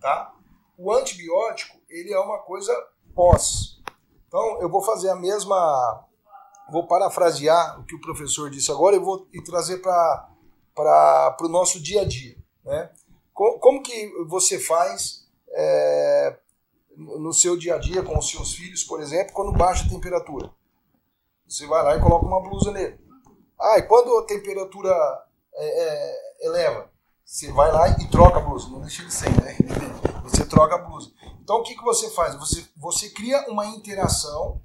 Tá? O antibiótico ele é uma coisa pós. Então eu vou fazer a mesma, vou parafrasear o que o professor disse agora e vou e trazer para o nosso dia a dia. Né? Como, como que você faz é, no seu dia a dia com os seus filhos, por exemplo, quando baixa a temperatura? Você vai lá e coloca uma blusa nele. Ah, e quando a temperatura é, é, eleva? Você vai lá e troca a blusa. Não deixa ele sem, né? [laughs] Você troca a blusa. Então o que, que você faz? Você, você cria uma interação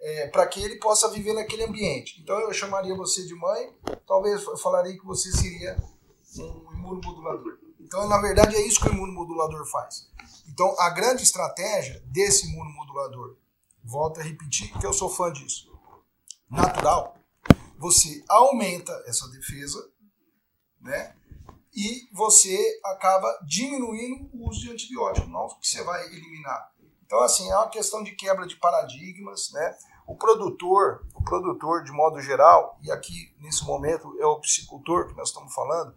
é, para que ele possa viver naquele ambiente. Então eu chamaria você de mãe, talvez eu falaria que você seria um imunomodulador. Então, na verdade, é isso que o imunomodulador faz. Então, a grande estratégia desse imunomodulador, volto a repetir que eu sou fã disso, natural, você aumenta essa defesa, né? E você acaba diminuindo o uso de antibiótico, não que você vai eliminar. Então, assim, é uma questão de quebra de paradigmas, né? O produtor, o produtor de modo geral, e aqui nesse momento é o psicultor que nós estamos falando,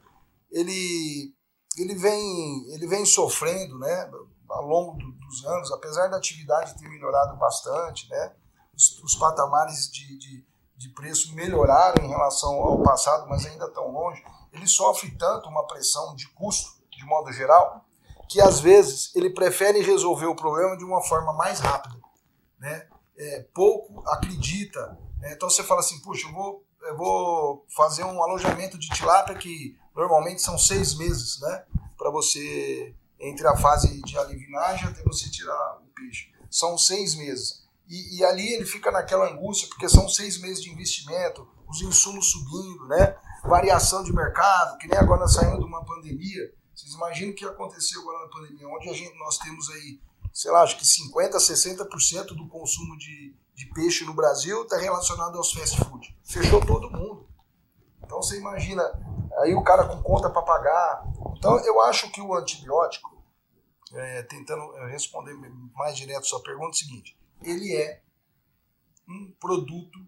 ele, ele, vem, ele vem sofrendo, né? Ao longo do, dos anos, apesar da atividade ter melhorado bastante, né? Os, os patamares de, de de preço melhoraram em relação ao passado, mas ainda estão longe, ele sofre tanto uma pressão de custo, de modo geral, que às vezes ele prefere resolver o problema de uma forma mais rápida. Né? É, pouco acredita. Né? Então você fala assim, puxa, eu vou, eu vou fazer um alojamento de tilápia que normalmente são seis meses, né? Para você, entre a fase de alivinagem até você tirar o peixe. São seis meses. E, e, ali ele fica naquela angústia, porque são seis meses de investimento, os insumos subindo, né? Variação de mercado, que nem agora saímos de uma pandemia. Vocês imaginam o que aconteceu agora na pandemia, onde a gente, nós temos aí, sei lá, acho que 50%, 60% do consumo de, de peixe no Brasil está relacionado aos fast food. Fechou todo mundo. Então você imagina, aí o cara com conta para pagar. Então eu acho que o antibiótico, é, tentando responder mais direto a sua pergunta, é o seguinte: ele é um produto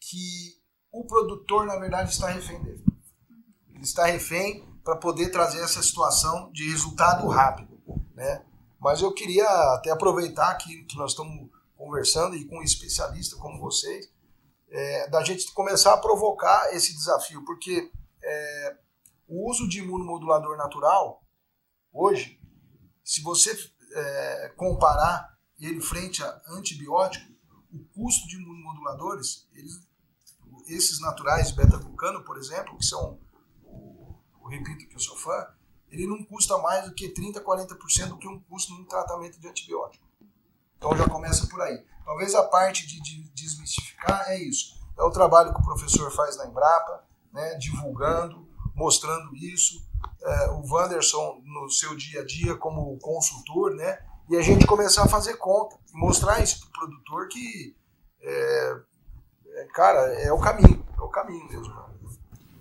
que o produtor, na verdade, está refém dele. Ele está refém para poder trazer essa situação de resultado rápido. Né? Mas eu queria até aproveitar que, que nós estamos conversando e com um especialista como vocês, é, da gente começar a provocar esse desafio, porque é, o uso de imunomodulador natural, hoje, se você é, comparar ele frente a antibiótico, o custo de imunomoduladores, eles, esses naturais, beta-glucano, por exemplo, que são, eu repito que eu sou fã, ele não custa mais do que 30%, 40% do que um custo num tratamento de antibiótico. Então já começa por aí. Talvez a parte de, de desmistificar é isso. É o trabalho que o professor faz na Embrapa, né, divulgando, mostrando isso. É, o Wanderson, no seu dia a dia como consultor, né, e a gente começar a fazer conta mostrar isso para o produtor que, é, cara, é o caminho, é o caminho mesmo.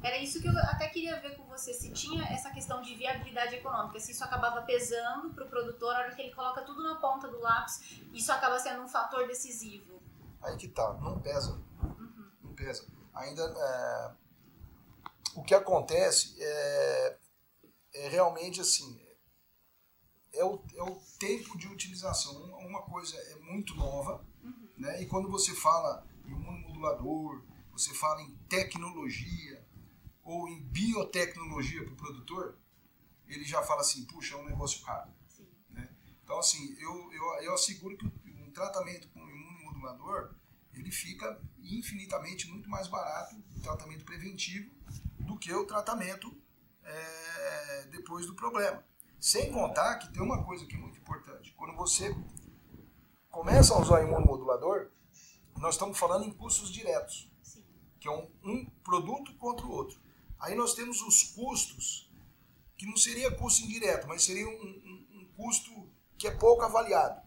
Era isso que eu até queria ver com você, se tinha essa questão de viabilidade econômica, se isso acabava pesando para o produtor, a hora que ele coloca tudo na ponta do lápis, isso acaba sendo um fator decisivo. Aí que tá, não pesa, uhum. não pesa. Ainda, é, o que acontece é, é realmente assim, é o, é o tempo de utilização. Uma coisa é muito nova, uhum. né? e quando você fala em modulador, você fala em tecnologia ou em biotecnologia para o produtor, ele já fala assim, puxa, é um negócio caro. Né? Então, assim, eu, eu, eu asseguro que um tratamento com imunomodulador, ele fica infinitamente muito mais barato, o tratamento preventivo, do que o tratamento é, depois do problema. Sem contar que tem uma coisa que é muito importante. Quando você começa a usar imunomodulador, nós estamos falando em custos diretos, Sim. que é um, um produto contra o outro. Aí nós temos os custos, que não seria custo indireto, mas seria um, um, um custo que é pouco avaliado.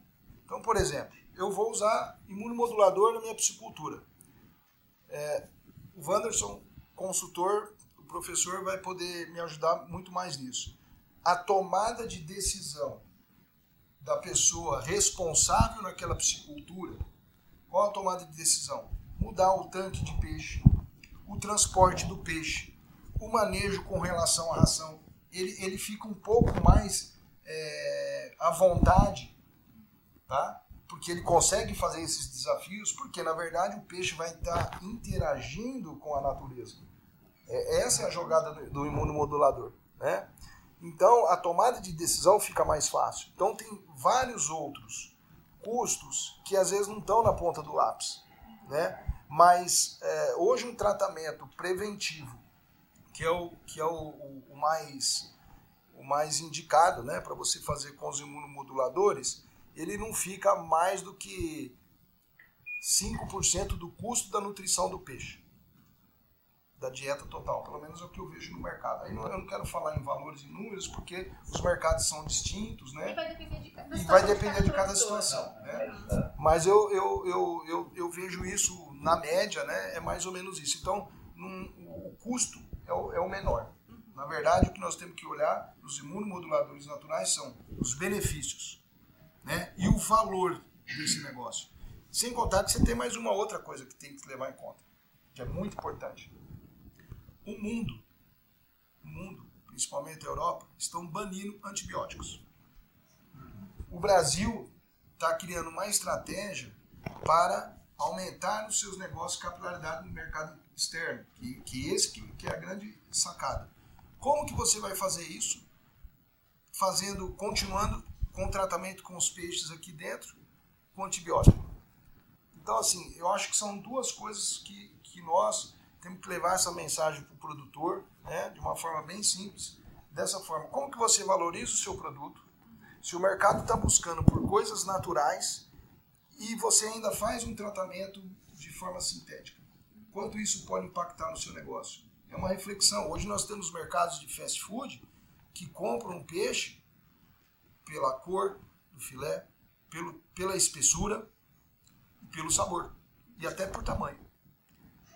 Então, por exemplo, eu vou usar imunomodulador na minha piscicultura. É, o Wanderson, consultor, o professor, vai poder me ajudar muito mais nisso a tomada de decisão da pessoa responsável naquela piscicultura, qual a tomada de decisão? Mudar o tanque de peixe, o transporte do peixe, o manejo com relação à ração. Ele, ele fica um pouco mais é, à vontade, tá? porque ele consegue fazer esses desafios, porque na verdade o peixe vai estar interagindo com a natureza. É, essa é a jogada do, do imunomodulador. Né? Então a tomada de decisão fica mais fácil. Então tem vários outros custos que às vezes não estão na ponta do lápis. Né? Mas é, hoje um tratamento preventivo, que é o, que é o, o, o mais, o mais indicado né, para você fazer com os imunomoduladores, ele não fica mais do que 5% do custo da nutrição do peixe. Da dieta total, pelo menos é o que eu vejo no mercado. Aí eu não quero falar em valores e números, porque os mercados são distintos, né? E vai depender de cada, vai depender de cada situação. Né? Mas eu, eu, eu, eu, eu vejo isso na média, né? É mais ou menos isso. Então, o custo é o, é o menor. Na verdade, o que nós temos que olhar nos imunomoduladores naturais são os benefícios né? e o valor desse negócio. Sem contar que você tem mais uma outra coisa que tem que levar em conta, que é muito importante. O mundo, o mundo, principalmente a Europa, estão banindo antibióticos. O Brasil está criando uma estratégia para aumentar os seus negócios capilaridade no mercado externo, que, que esse que, que é a grande sacada. Como que você vai fazer isso? Fazendo, continuando com tratamento com os peixes aqui dentro, com antibiótico. Então, assim, eu acho que são duas coisas que, que nós temos que levar essa mensagem para o produtor, né, de uma forma bem simples. Dessa forma, como que você valoriza o seu produto? Se o mercado está buscando por coisas naturais e você ainda faz um tratamento de forma sintética, quanto isso pode impactar no seu negócio? É uma reflexão. Hoje nós temos mercados de fast food que compram um peixe pela cor do filé, pelo, pela espessura pelo sabor. E até por tamanho.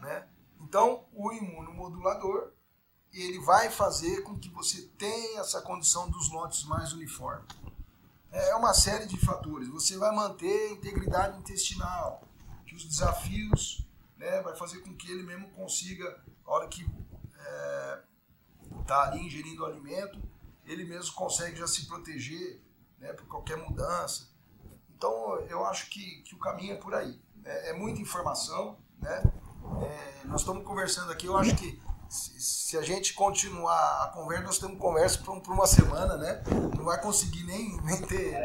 Né? Então, o imunomodulador ele vai fazer com que você tenha essa condição dos lotes mais uniformes. É uma série de fatores. Você vai manter a integridade intestinal, que os desafios né, vai fazer com que ele mesmo consiga, a hora que está é, tá ali ingerindo o alimento, ele mesmo consegue já se proteger né, por qualquer mudança. Então, eu acho que, que o caminho é por aí. É, é muita informação, né? É, nós estamos conversando aqui, eu acho que se, se, a gente continuar a conversa, nós temos conversa por, por, uma semana, né? Não vai conseguir nem, nem, ter,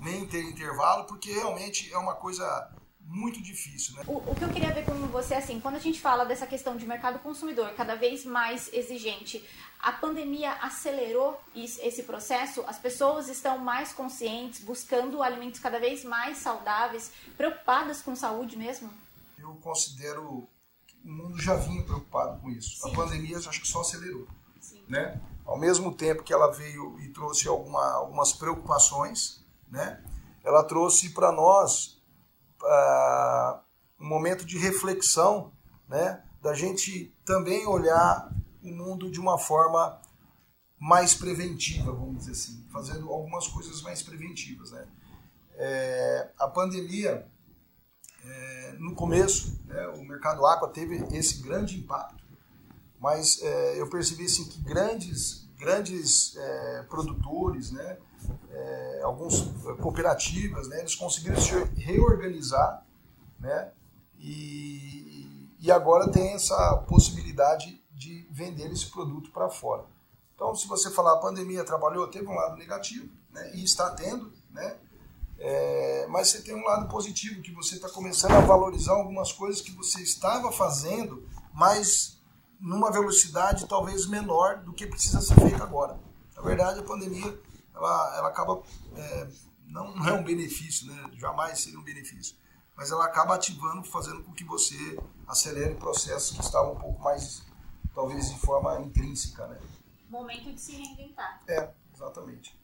nem ter intervalo, porque realmente é uma coisa muito difícil, né? O, o, que eu queria ver com você, assim, quando a gente fala dessa questão de mercado consumidor cada vez mais exigente, a pandemia acelerou esse processo? As pessoas estão mais conscientes, buscando alimentos cada vez mais saudáveis, preocupadas com saúde mesmo? Eu considero o mundo já vinha preocupado com isso. Sim. A pandemia acho que só acelerou, Sim. né? Ao mesmo tempo que ela veio e trouxe alguma, algumas preocupações, né? Ela trouxe para nós uh, um momento de reflexão, né? Da gente também olhar o mundo de uma forma mais preventiva, vamos dizer assim, fazendo algumas coisas mais preventivas, né? É, a pandemia, é, no começo, né, o mercado aqua teve esse grande impacto, mas é, eu percebi assim que grandes grandes é, produtores, né, é, alguns cooperativas, né, eles conseguiram se reorganizar, né, e, e agora tem essa possibilidade de vender esse produto para fora. Então, se você falar a pandemia trabalhou, teve um lado negativo, né, e está tendo, né, é, mas você tem um lado positivo, que você está começando a valorizar algumas coisas que você estava fazendo, mas numa velocidade talvez menor do que precisa ser feito agora. Na verdade, a pandemia ela, ela acaba é, não, não é um benefício, né? jamais seria um benefício, mas ela acaba ativando, fazendo com que você acelere processos que estavam um pouco mais, talvez de forma intrínseca. Né? Momento de se reinventar. É, exatamente.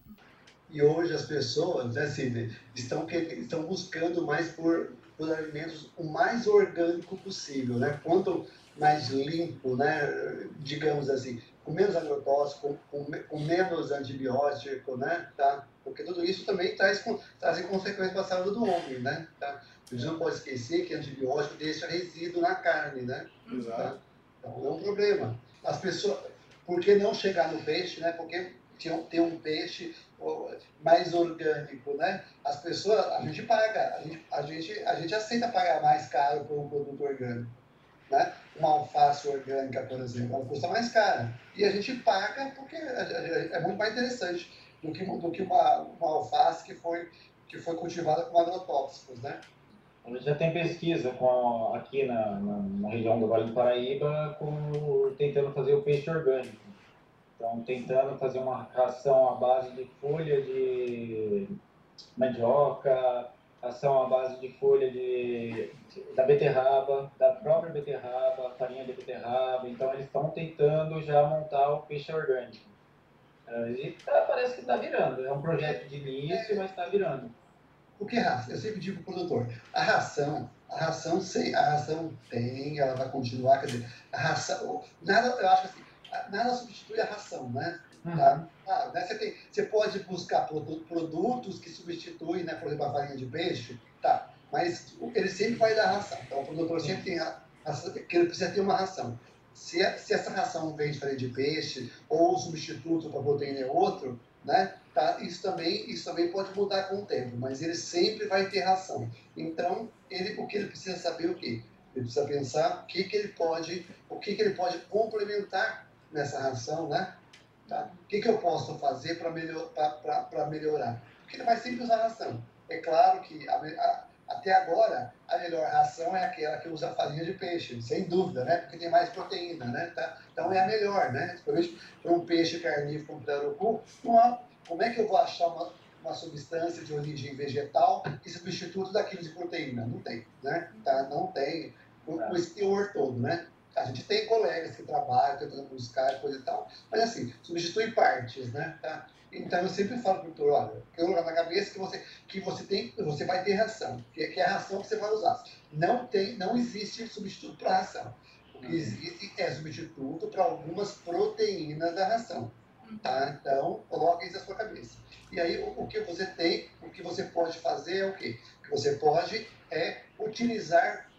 E hoje as pessoas né, assim, estão, estão buscando mais por, por alimentos o mais orgânico possível. Né? Quanto mais limpo, né? digamos assim, com menos agrotóxico, com, com, menos antibiótico, né? tá? porque tudo isso também traz, traz consequências para a saúde do homem. Né? Tá? A gente não pode esquecer que antibiótico deixa resíduo na carne. Né? Exato. Tá? Então é um problema. As pessoas, por que não chegar no peixe? Né? Porque ter um peixe mais orgânico, né? As pessoas, a gente paga, a gente, a gente, a gente aceita pagar mais caro por um produto orgânico, né? Uma alface orgânica, por exemplo, ela custa mais cara. E a gente paga porque é muito mais interessante do que, do que uma, uma alface que foi, que foi cultivada com agrotóxicos, né? A gente já tem pesquisa com, aqui na, na, na região do Vale do Paraíba com, tentando fazer o peixe orgânico. Então, tentando fazer uma ração à base de folha de mandioca, ração à base de folha de, da beterraba, da própria beterraba, farinha de beterraba. Então, eles estão tentando já montar o peixe orgânico. É, e tá, parece que está virando. É um projeto de início, mas está virando. O que é ração? Eu sempre digo para o produtor, a ração, a ração, sem, a ração tem, ela vai continuar, quer dizer, a ração, nada, eu acho assim, nada substitui a ração, né? Uhum. Tá? Ah, né? Você, tem, você pode buscar produtos que substituem, né, por exemplo, a farinha de peixe, tá? Mas ele sempre vai dar ração. Então o produtor sempre tem ração, que ele precisa ter uma ração. Se, se essa ração vem de farinha de peixe ou o substituto para proteína é outro, né? Tá? Isso também, isso também pode mudar com o tempo, mas ele sempre vai ter ração. Então, ele, o que ele precisa saber é o quê? Ele precisa pensar o que, que ele pode, o que, que ele pode complementar nessa ração, né? Tá? O que, que eu posso fazer para melhor, melhorar? Porque ele vai sempre usar ração. É claro que a, a, até agora a melhor ração é aquela que usa farinha de peixe, sem dúvida, né? Porque tem mais proteína, né? Tá? Então é a melhor, né? Principalmente para um peixe carnívoro como o pirarucu, como é que eu vou achar uma, uma substância de origem vegetal que substituto daquilo de proteína? Não tem, né? Tá? Não tem o, o teor todo, né? A gente tem colegas que trabalham tentando buscar coisa e tal, mas assim, substitui partes, né? Tá? Então eu sempre falo para o doutor, olha, colocar na cabeça que você, que você tem, você vai ter ração, que, que é a ração que você vai usar. Não tem, não existe substituto para ração. O que existe é substituto para algumas proteínas da ração. Tá? Então, coloque isso na sua cabeça. E aí, o, o, que você tem, o que você pode fazer é o quê? O que você pode é utilizar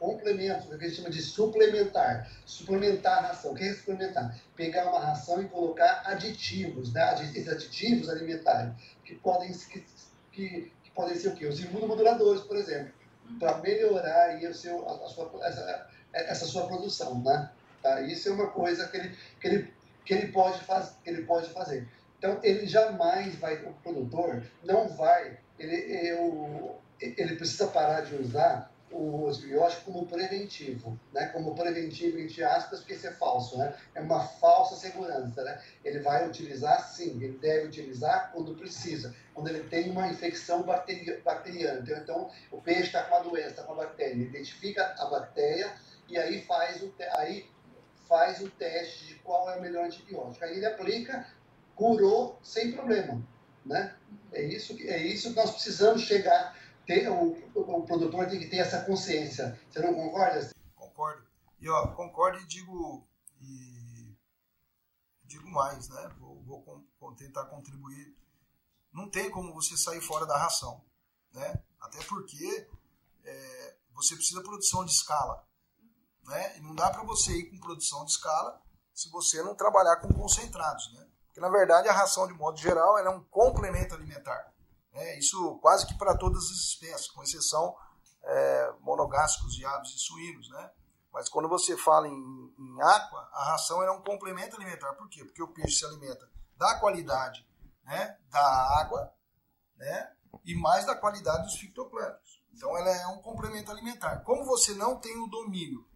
complementos, o que a gente chama de suplementar. Suplementar a ração. O que é suplementar? Pegar uma ração e colocar aditivos, né? esses aditivos alimentares, que podem, que, que, que podem ser o quê? Os imunomoduladores, por exemplo, para melhorar aí o seu, a, a sua, essa, essa, sua produção. Né? Tá? Isso é uma coisa que ele, que ele, que ele, pode, faz, que ele pode fazer. Então, ele jamais vai, o produtor não vai, ele, eu, ele precisa parar de usar o antibiótico como preventivo, né? como preventivo, entre aspas, porque isso é falso, né? é uma falsa segurança. Né? Ele vai utilizar, sim, ele deve utilizar quando precisa, quando ele tem uma infecção bacteriana. Então, então o peixe está com uma doença, está com uma bactéria, ele identifica a bactéria e aí faz o, aí faz o teste de qual é o melhor antibiótico. Aí ele aplica, curou sem problema. Né? É, isso, é isso que nós precisamos chegar ter, o, o, produtor tem que ter essa consciência. Você não concorda? Concordo. E ó, concordo e digo, e digo mais, né? Vou, vou, tentar contribuir. Não tem como você sair fora da ração, né? Até porque é, você precisa de produção de escala, né? E não dá para você ir com produção de escala se você não trabalhar com concentrados, né? Porque na verdade a ração de modo geral é um complemento alimentar. É, isso quase que para todas as espécies, com exceção é, monogástricos de aves e suínos. Né? Mas quando você fala em, em aqua, a ração é um complemento alimentar. Por quê? Porque o peixe se alimenta da qualidade né, da água né, e mais da qualidade dos fitoplânctons. Então ela é um complemento alimentar. Como você não tem o domínio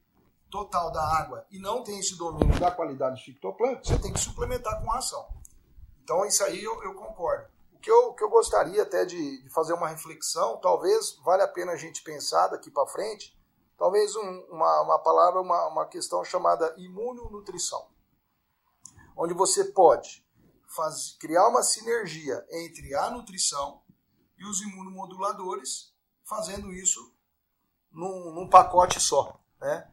total da água e não tem esse domínio da qualidade dos fitoplânctons, você tem que suplementar com ração. Então isso aí eu, eu concordo que eu, que eu gostaria até de, de fazer uma reflexão, talvez vale a pena a gente pensar daqui para frente, talvez um, uma, uma palavra, uma, uma questão chamada imunonutrição, onde você pode faz, criar uma sinergia entre a nutrição e os imunomoduladores, fazendo isso num, num pacote só. Né?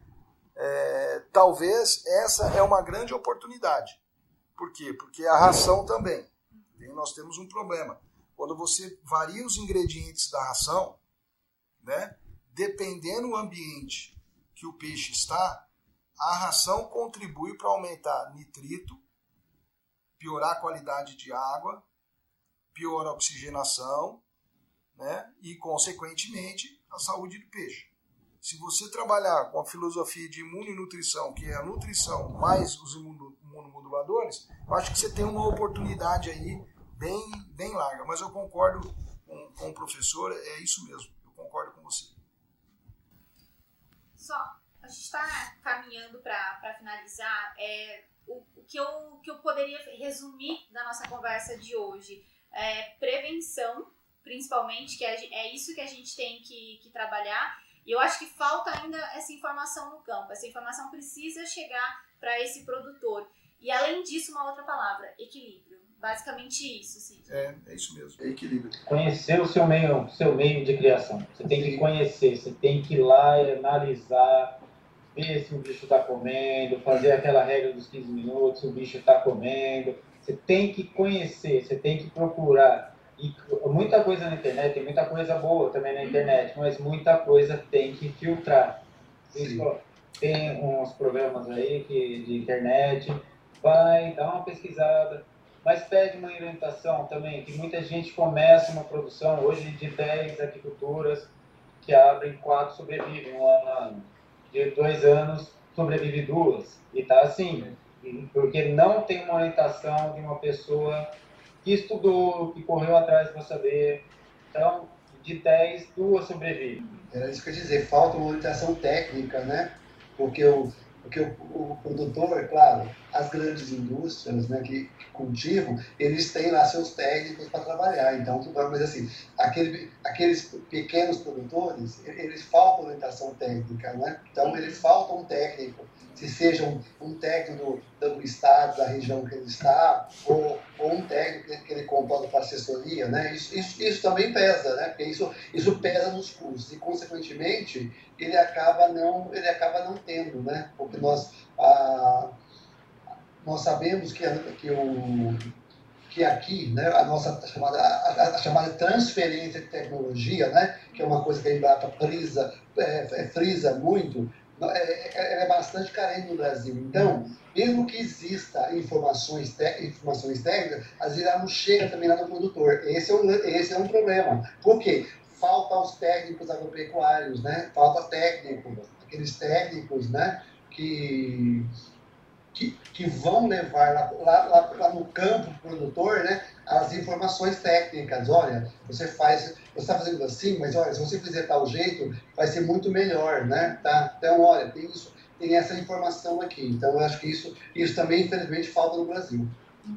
é, talvez essa é uma grande oportunidade. Por quê? Porque a ração também. Nós temos um problema. Quando você varia os ingredientes da ração, né, dependendo do ambiente que o peixe está, a ração contribui para aumentar nitrito, piorar a qualidade de água, piorar a oxigenação né, e, consequentemente, a saúde do peixe. Se você trabalhar com a filosofia de imunonutrição, que é a nutrição mais os imunomoduladores, eu acho que você tem uma oportunidade aí bem, bem larga. Mas eu concordo com, com o professor, é isso mesmo, eu concordo com você. Só, a gente está caminhando para finalizar. É, o, o, que eu, o que eu poderia resumir da nossa conversa de hoje é prevenção, principalmente, que é, é isso que a gente tem que, que trabalhar. E eu acho que falta ainda essa informação no campo. Essa informação precisa chegar para esse produtor. E além disso, uma outra palavra: equilíbrio. Basicamente isso, sim. É, é isso mesmo, é equilíbrio. Conhecer o seu meio, seu meio de criação. Você tem que conhecer, você tem que ir lá e analisar, ver se o bicho está comendo, fazer aquela regra dos 15 minutos, se o bicho está comendo. Você tem que conhecer, você tem que procurar. E muita coisa na internet, tem muita coisa boa também na internet, mas muita coisa tem que filtrar. Isso, tem uns programas aí que, de internet, vai, dá uma pesquisada, mas pede uma orientação também, que muita gente começa uma produção hoje de 10 aquiculturas que abrem, quatro sobrevivem. Um ano, de dois anos sobrevive duas, e tá assim, porque não tem uma orientação de uma pessoa que estudou, que correu atrás para saber, então de 10, duas sobrevivem. Era isso que eu ia dizer, falta uma orientação técnica, né? Porque porque o, o produtor, é claro, as grandes indústrias né, que, que, cultivam, eles têm lá seus técnicos para trabalhar. Então, mas assim, aquele, aqueles pequenos produtores, eles faltam orientação técnica, né? Então, eles faltam um técnico se seja um, um técnico do, estado, da região que ele está, ou, ou um técnico que ele controla para assessoria, né? Isso, isso, isso, também pesa, né? Porque isso, isso pesa nos custos e, consequentemente, ele acaba não, ele acaba não tendo, né? Porque nós, ah, nós sabemos que, que o que aqui, né, a nossa chamada, a, a, chamada transferência de tecnologia, né, que é uma coisa que a Embrapa frisa, é, é, frisa muito, é, é, é bastante carente no Brasil. Então, mesmo que exista informações, informações técnicas, às vezes ela não chega também lá no produtor. Esse é um, esse é um problema. Por quê? Falta os técnicos agropecuários, né? Falta técnicos, aqueles técnicos, né? Que que, que vão levar lá, lá, lá, lá no campo produtor né, as informações técnicas. Olha, você faz, você está fazendo assim, mas olha, se você fizer tal jeito, vai ser muito melhor, né? Tá? Então, olha, tem isso, tem essa informação aqui. Então, eu acho que isso, isso também, infelizmente, falta no Brasil.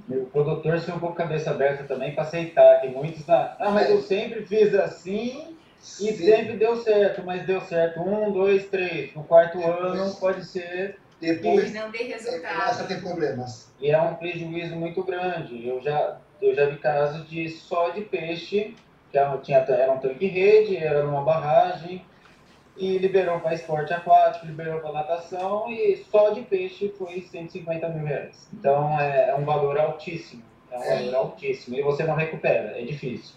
o produtor tem um pouco cabeça aberta também para aceitar. que muitos, ah, mas eu sempre fiz assim e Sim. sempre deu certo, mas deu certo um, dois, três. No quarto Depois... ano pode ser depois não dê resultado. começa a ter problemas. E é um prejuízo muito grande. Eu já, eu já vi casos de só de peixe, que era, tinha, era um tanque rede, era numa barragem, e liberou para esporte aquático, liberou para natação, e só de peixe foi 150 mil reais. Então é, é um valor altíssimo. É um é. valor altíssimo. E você não recupera, é difícil.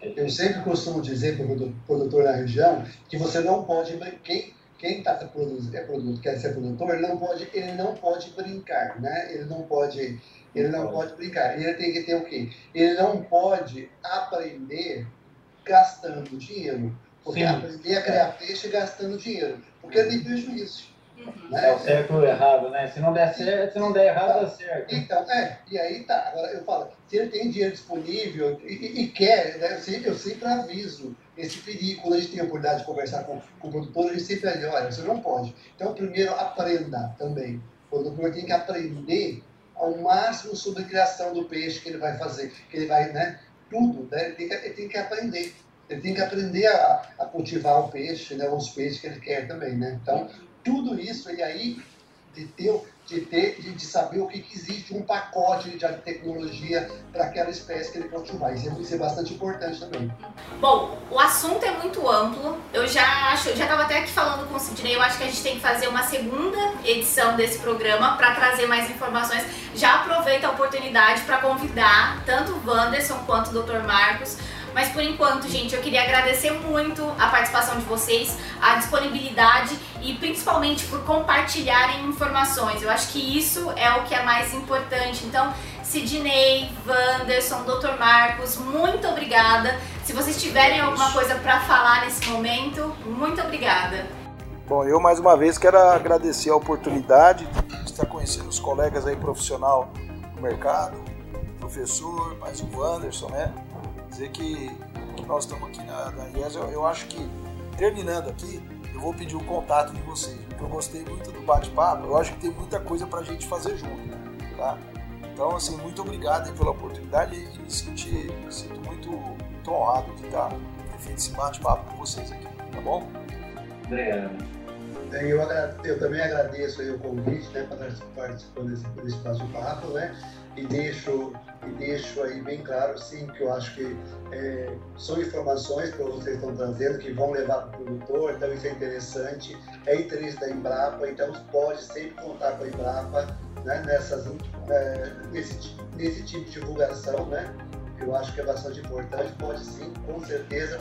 É difícil. Eu sempre costumo dizer para o produtor da região que você não pode. Quem, quem está produzindo, é produto, quer ser produtor, ele não pode, ele não pode brincar, né? Ele não pode, ele não pode brincar. Ele tem que ter o quê? Ele não pode aprender gastando dinheiro, porque Sim. aprender a criar peixe gastando dinheiro, porque ele tem prejuízo. Né? É o certo ou errado, né? Se não der certo, se não der errado, dá certo. Então, é, e aí tá. Agora eu falo, se ele tem dinheiro disponível e, e quer, né, eu, sempre, eu sempre aviso esse perigo. Quando a gente tem a oportunidade de conversar com, com o produtor, a gente sempre diz, olha, você não pode. Então, primeiro, aprenda também. O produtor tem que aprender ao máximo sobre a criação do peixe que ele vai fazer, que ele vai, né? Tudo, né? Ele tem que, ele tem que aprender. Ele tem que aprender a, a cultivar o peixe, né? Os peixes que ele quer também, né? Então, tudo isso, e aí, de ter, de de, saber o que, que, existe um pacote de tecnologia para aquela espécie que ele pode. Isso é, isso é bastante importante também. Bom, o assunto é muito amplo. Eu já acho, já estava até aqui falando com o Sidney, eu acho que a gente tem que fazer uma segunda edição desse programa para trazer mais informações. Já aproveito a oportunidade para convidar tanto o Wanderson quanto o Dr. Marcos mas por enquanto, gente, eu queria agradecer muito a participação de vocês, a disponibilidade e principalmente por compartilharem informações. Eu acho que isso é o que é mais importante. Então, Sidney, Wanderson, Dr. Marcos, muito obrigada. Se vocês tiverem alguma coisa para falar nesse momento, muito obrigada. Bom, eu mais uma vez quero agradecer a oportunidade de estar conhecendo os colegas aí profissional do mercado, professor, mais o Wanderson, né? Dizer que, nós estamos aqui na, na IES, eu, eu, acho que, terminando aqui, eu vou pedir o um contato de vocês, porque eu gostei muito do bate-papo, eu acho que tem muita coisa para a gente fazer junto, tá? Então, assim, muito obrigado pela oportunidade e me, senti, me sinto muito, muito honrado de estar feito esse bate-papo com vocês aqui, tá bom? Obrigado. Eu, eu, também agradeço o convite né, para participar desse, desse bate-papo, né? E deixo e deixo aí bem claro, sim, que eu acho que é, são informações que vocês estão trazendo que vão levar para o produtor, então isso é interessante, é interesse da Embrapa, então pode sempre contar com a Embrapa né, nessas, é, nesse, nesse tipo de divulgação, né? Eu acho que é bastante importante, pode sim, com certeza,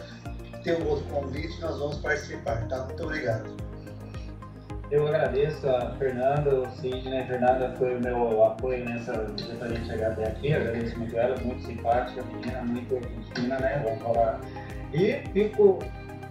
ter um outro convite, nós vamos participar, tá? Muito obrigado. Eu agradeço a Fernanda, o Sidney. A Fernanda foi o meu apoio nessa referente chegar até aqui. agradeço muito ela, muito simpática, menina, muito fina, né? Vamos falar. E fico,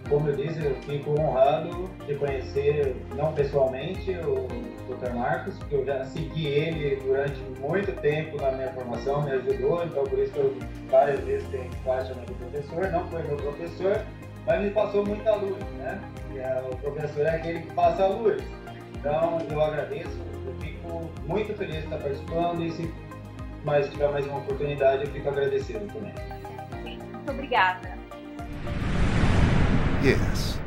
como eu disse, eu fico honrado de conhecer, não pessoalmente, o Dr. Marcos, porque eu já segui ele durante muito tempo na minha formação, me ajudou, então por isso que eu várias vezes tenho faixa de professor, não foi meu professor, mas me passou muita luz, né? E é, o professor é aquele que passa a luz. Então, eu agradeço, eu fico muito feliz de estar participando e se mais tiver mais uma oportunidade, eu fico agradecido também. Muito obrigada. Yes.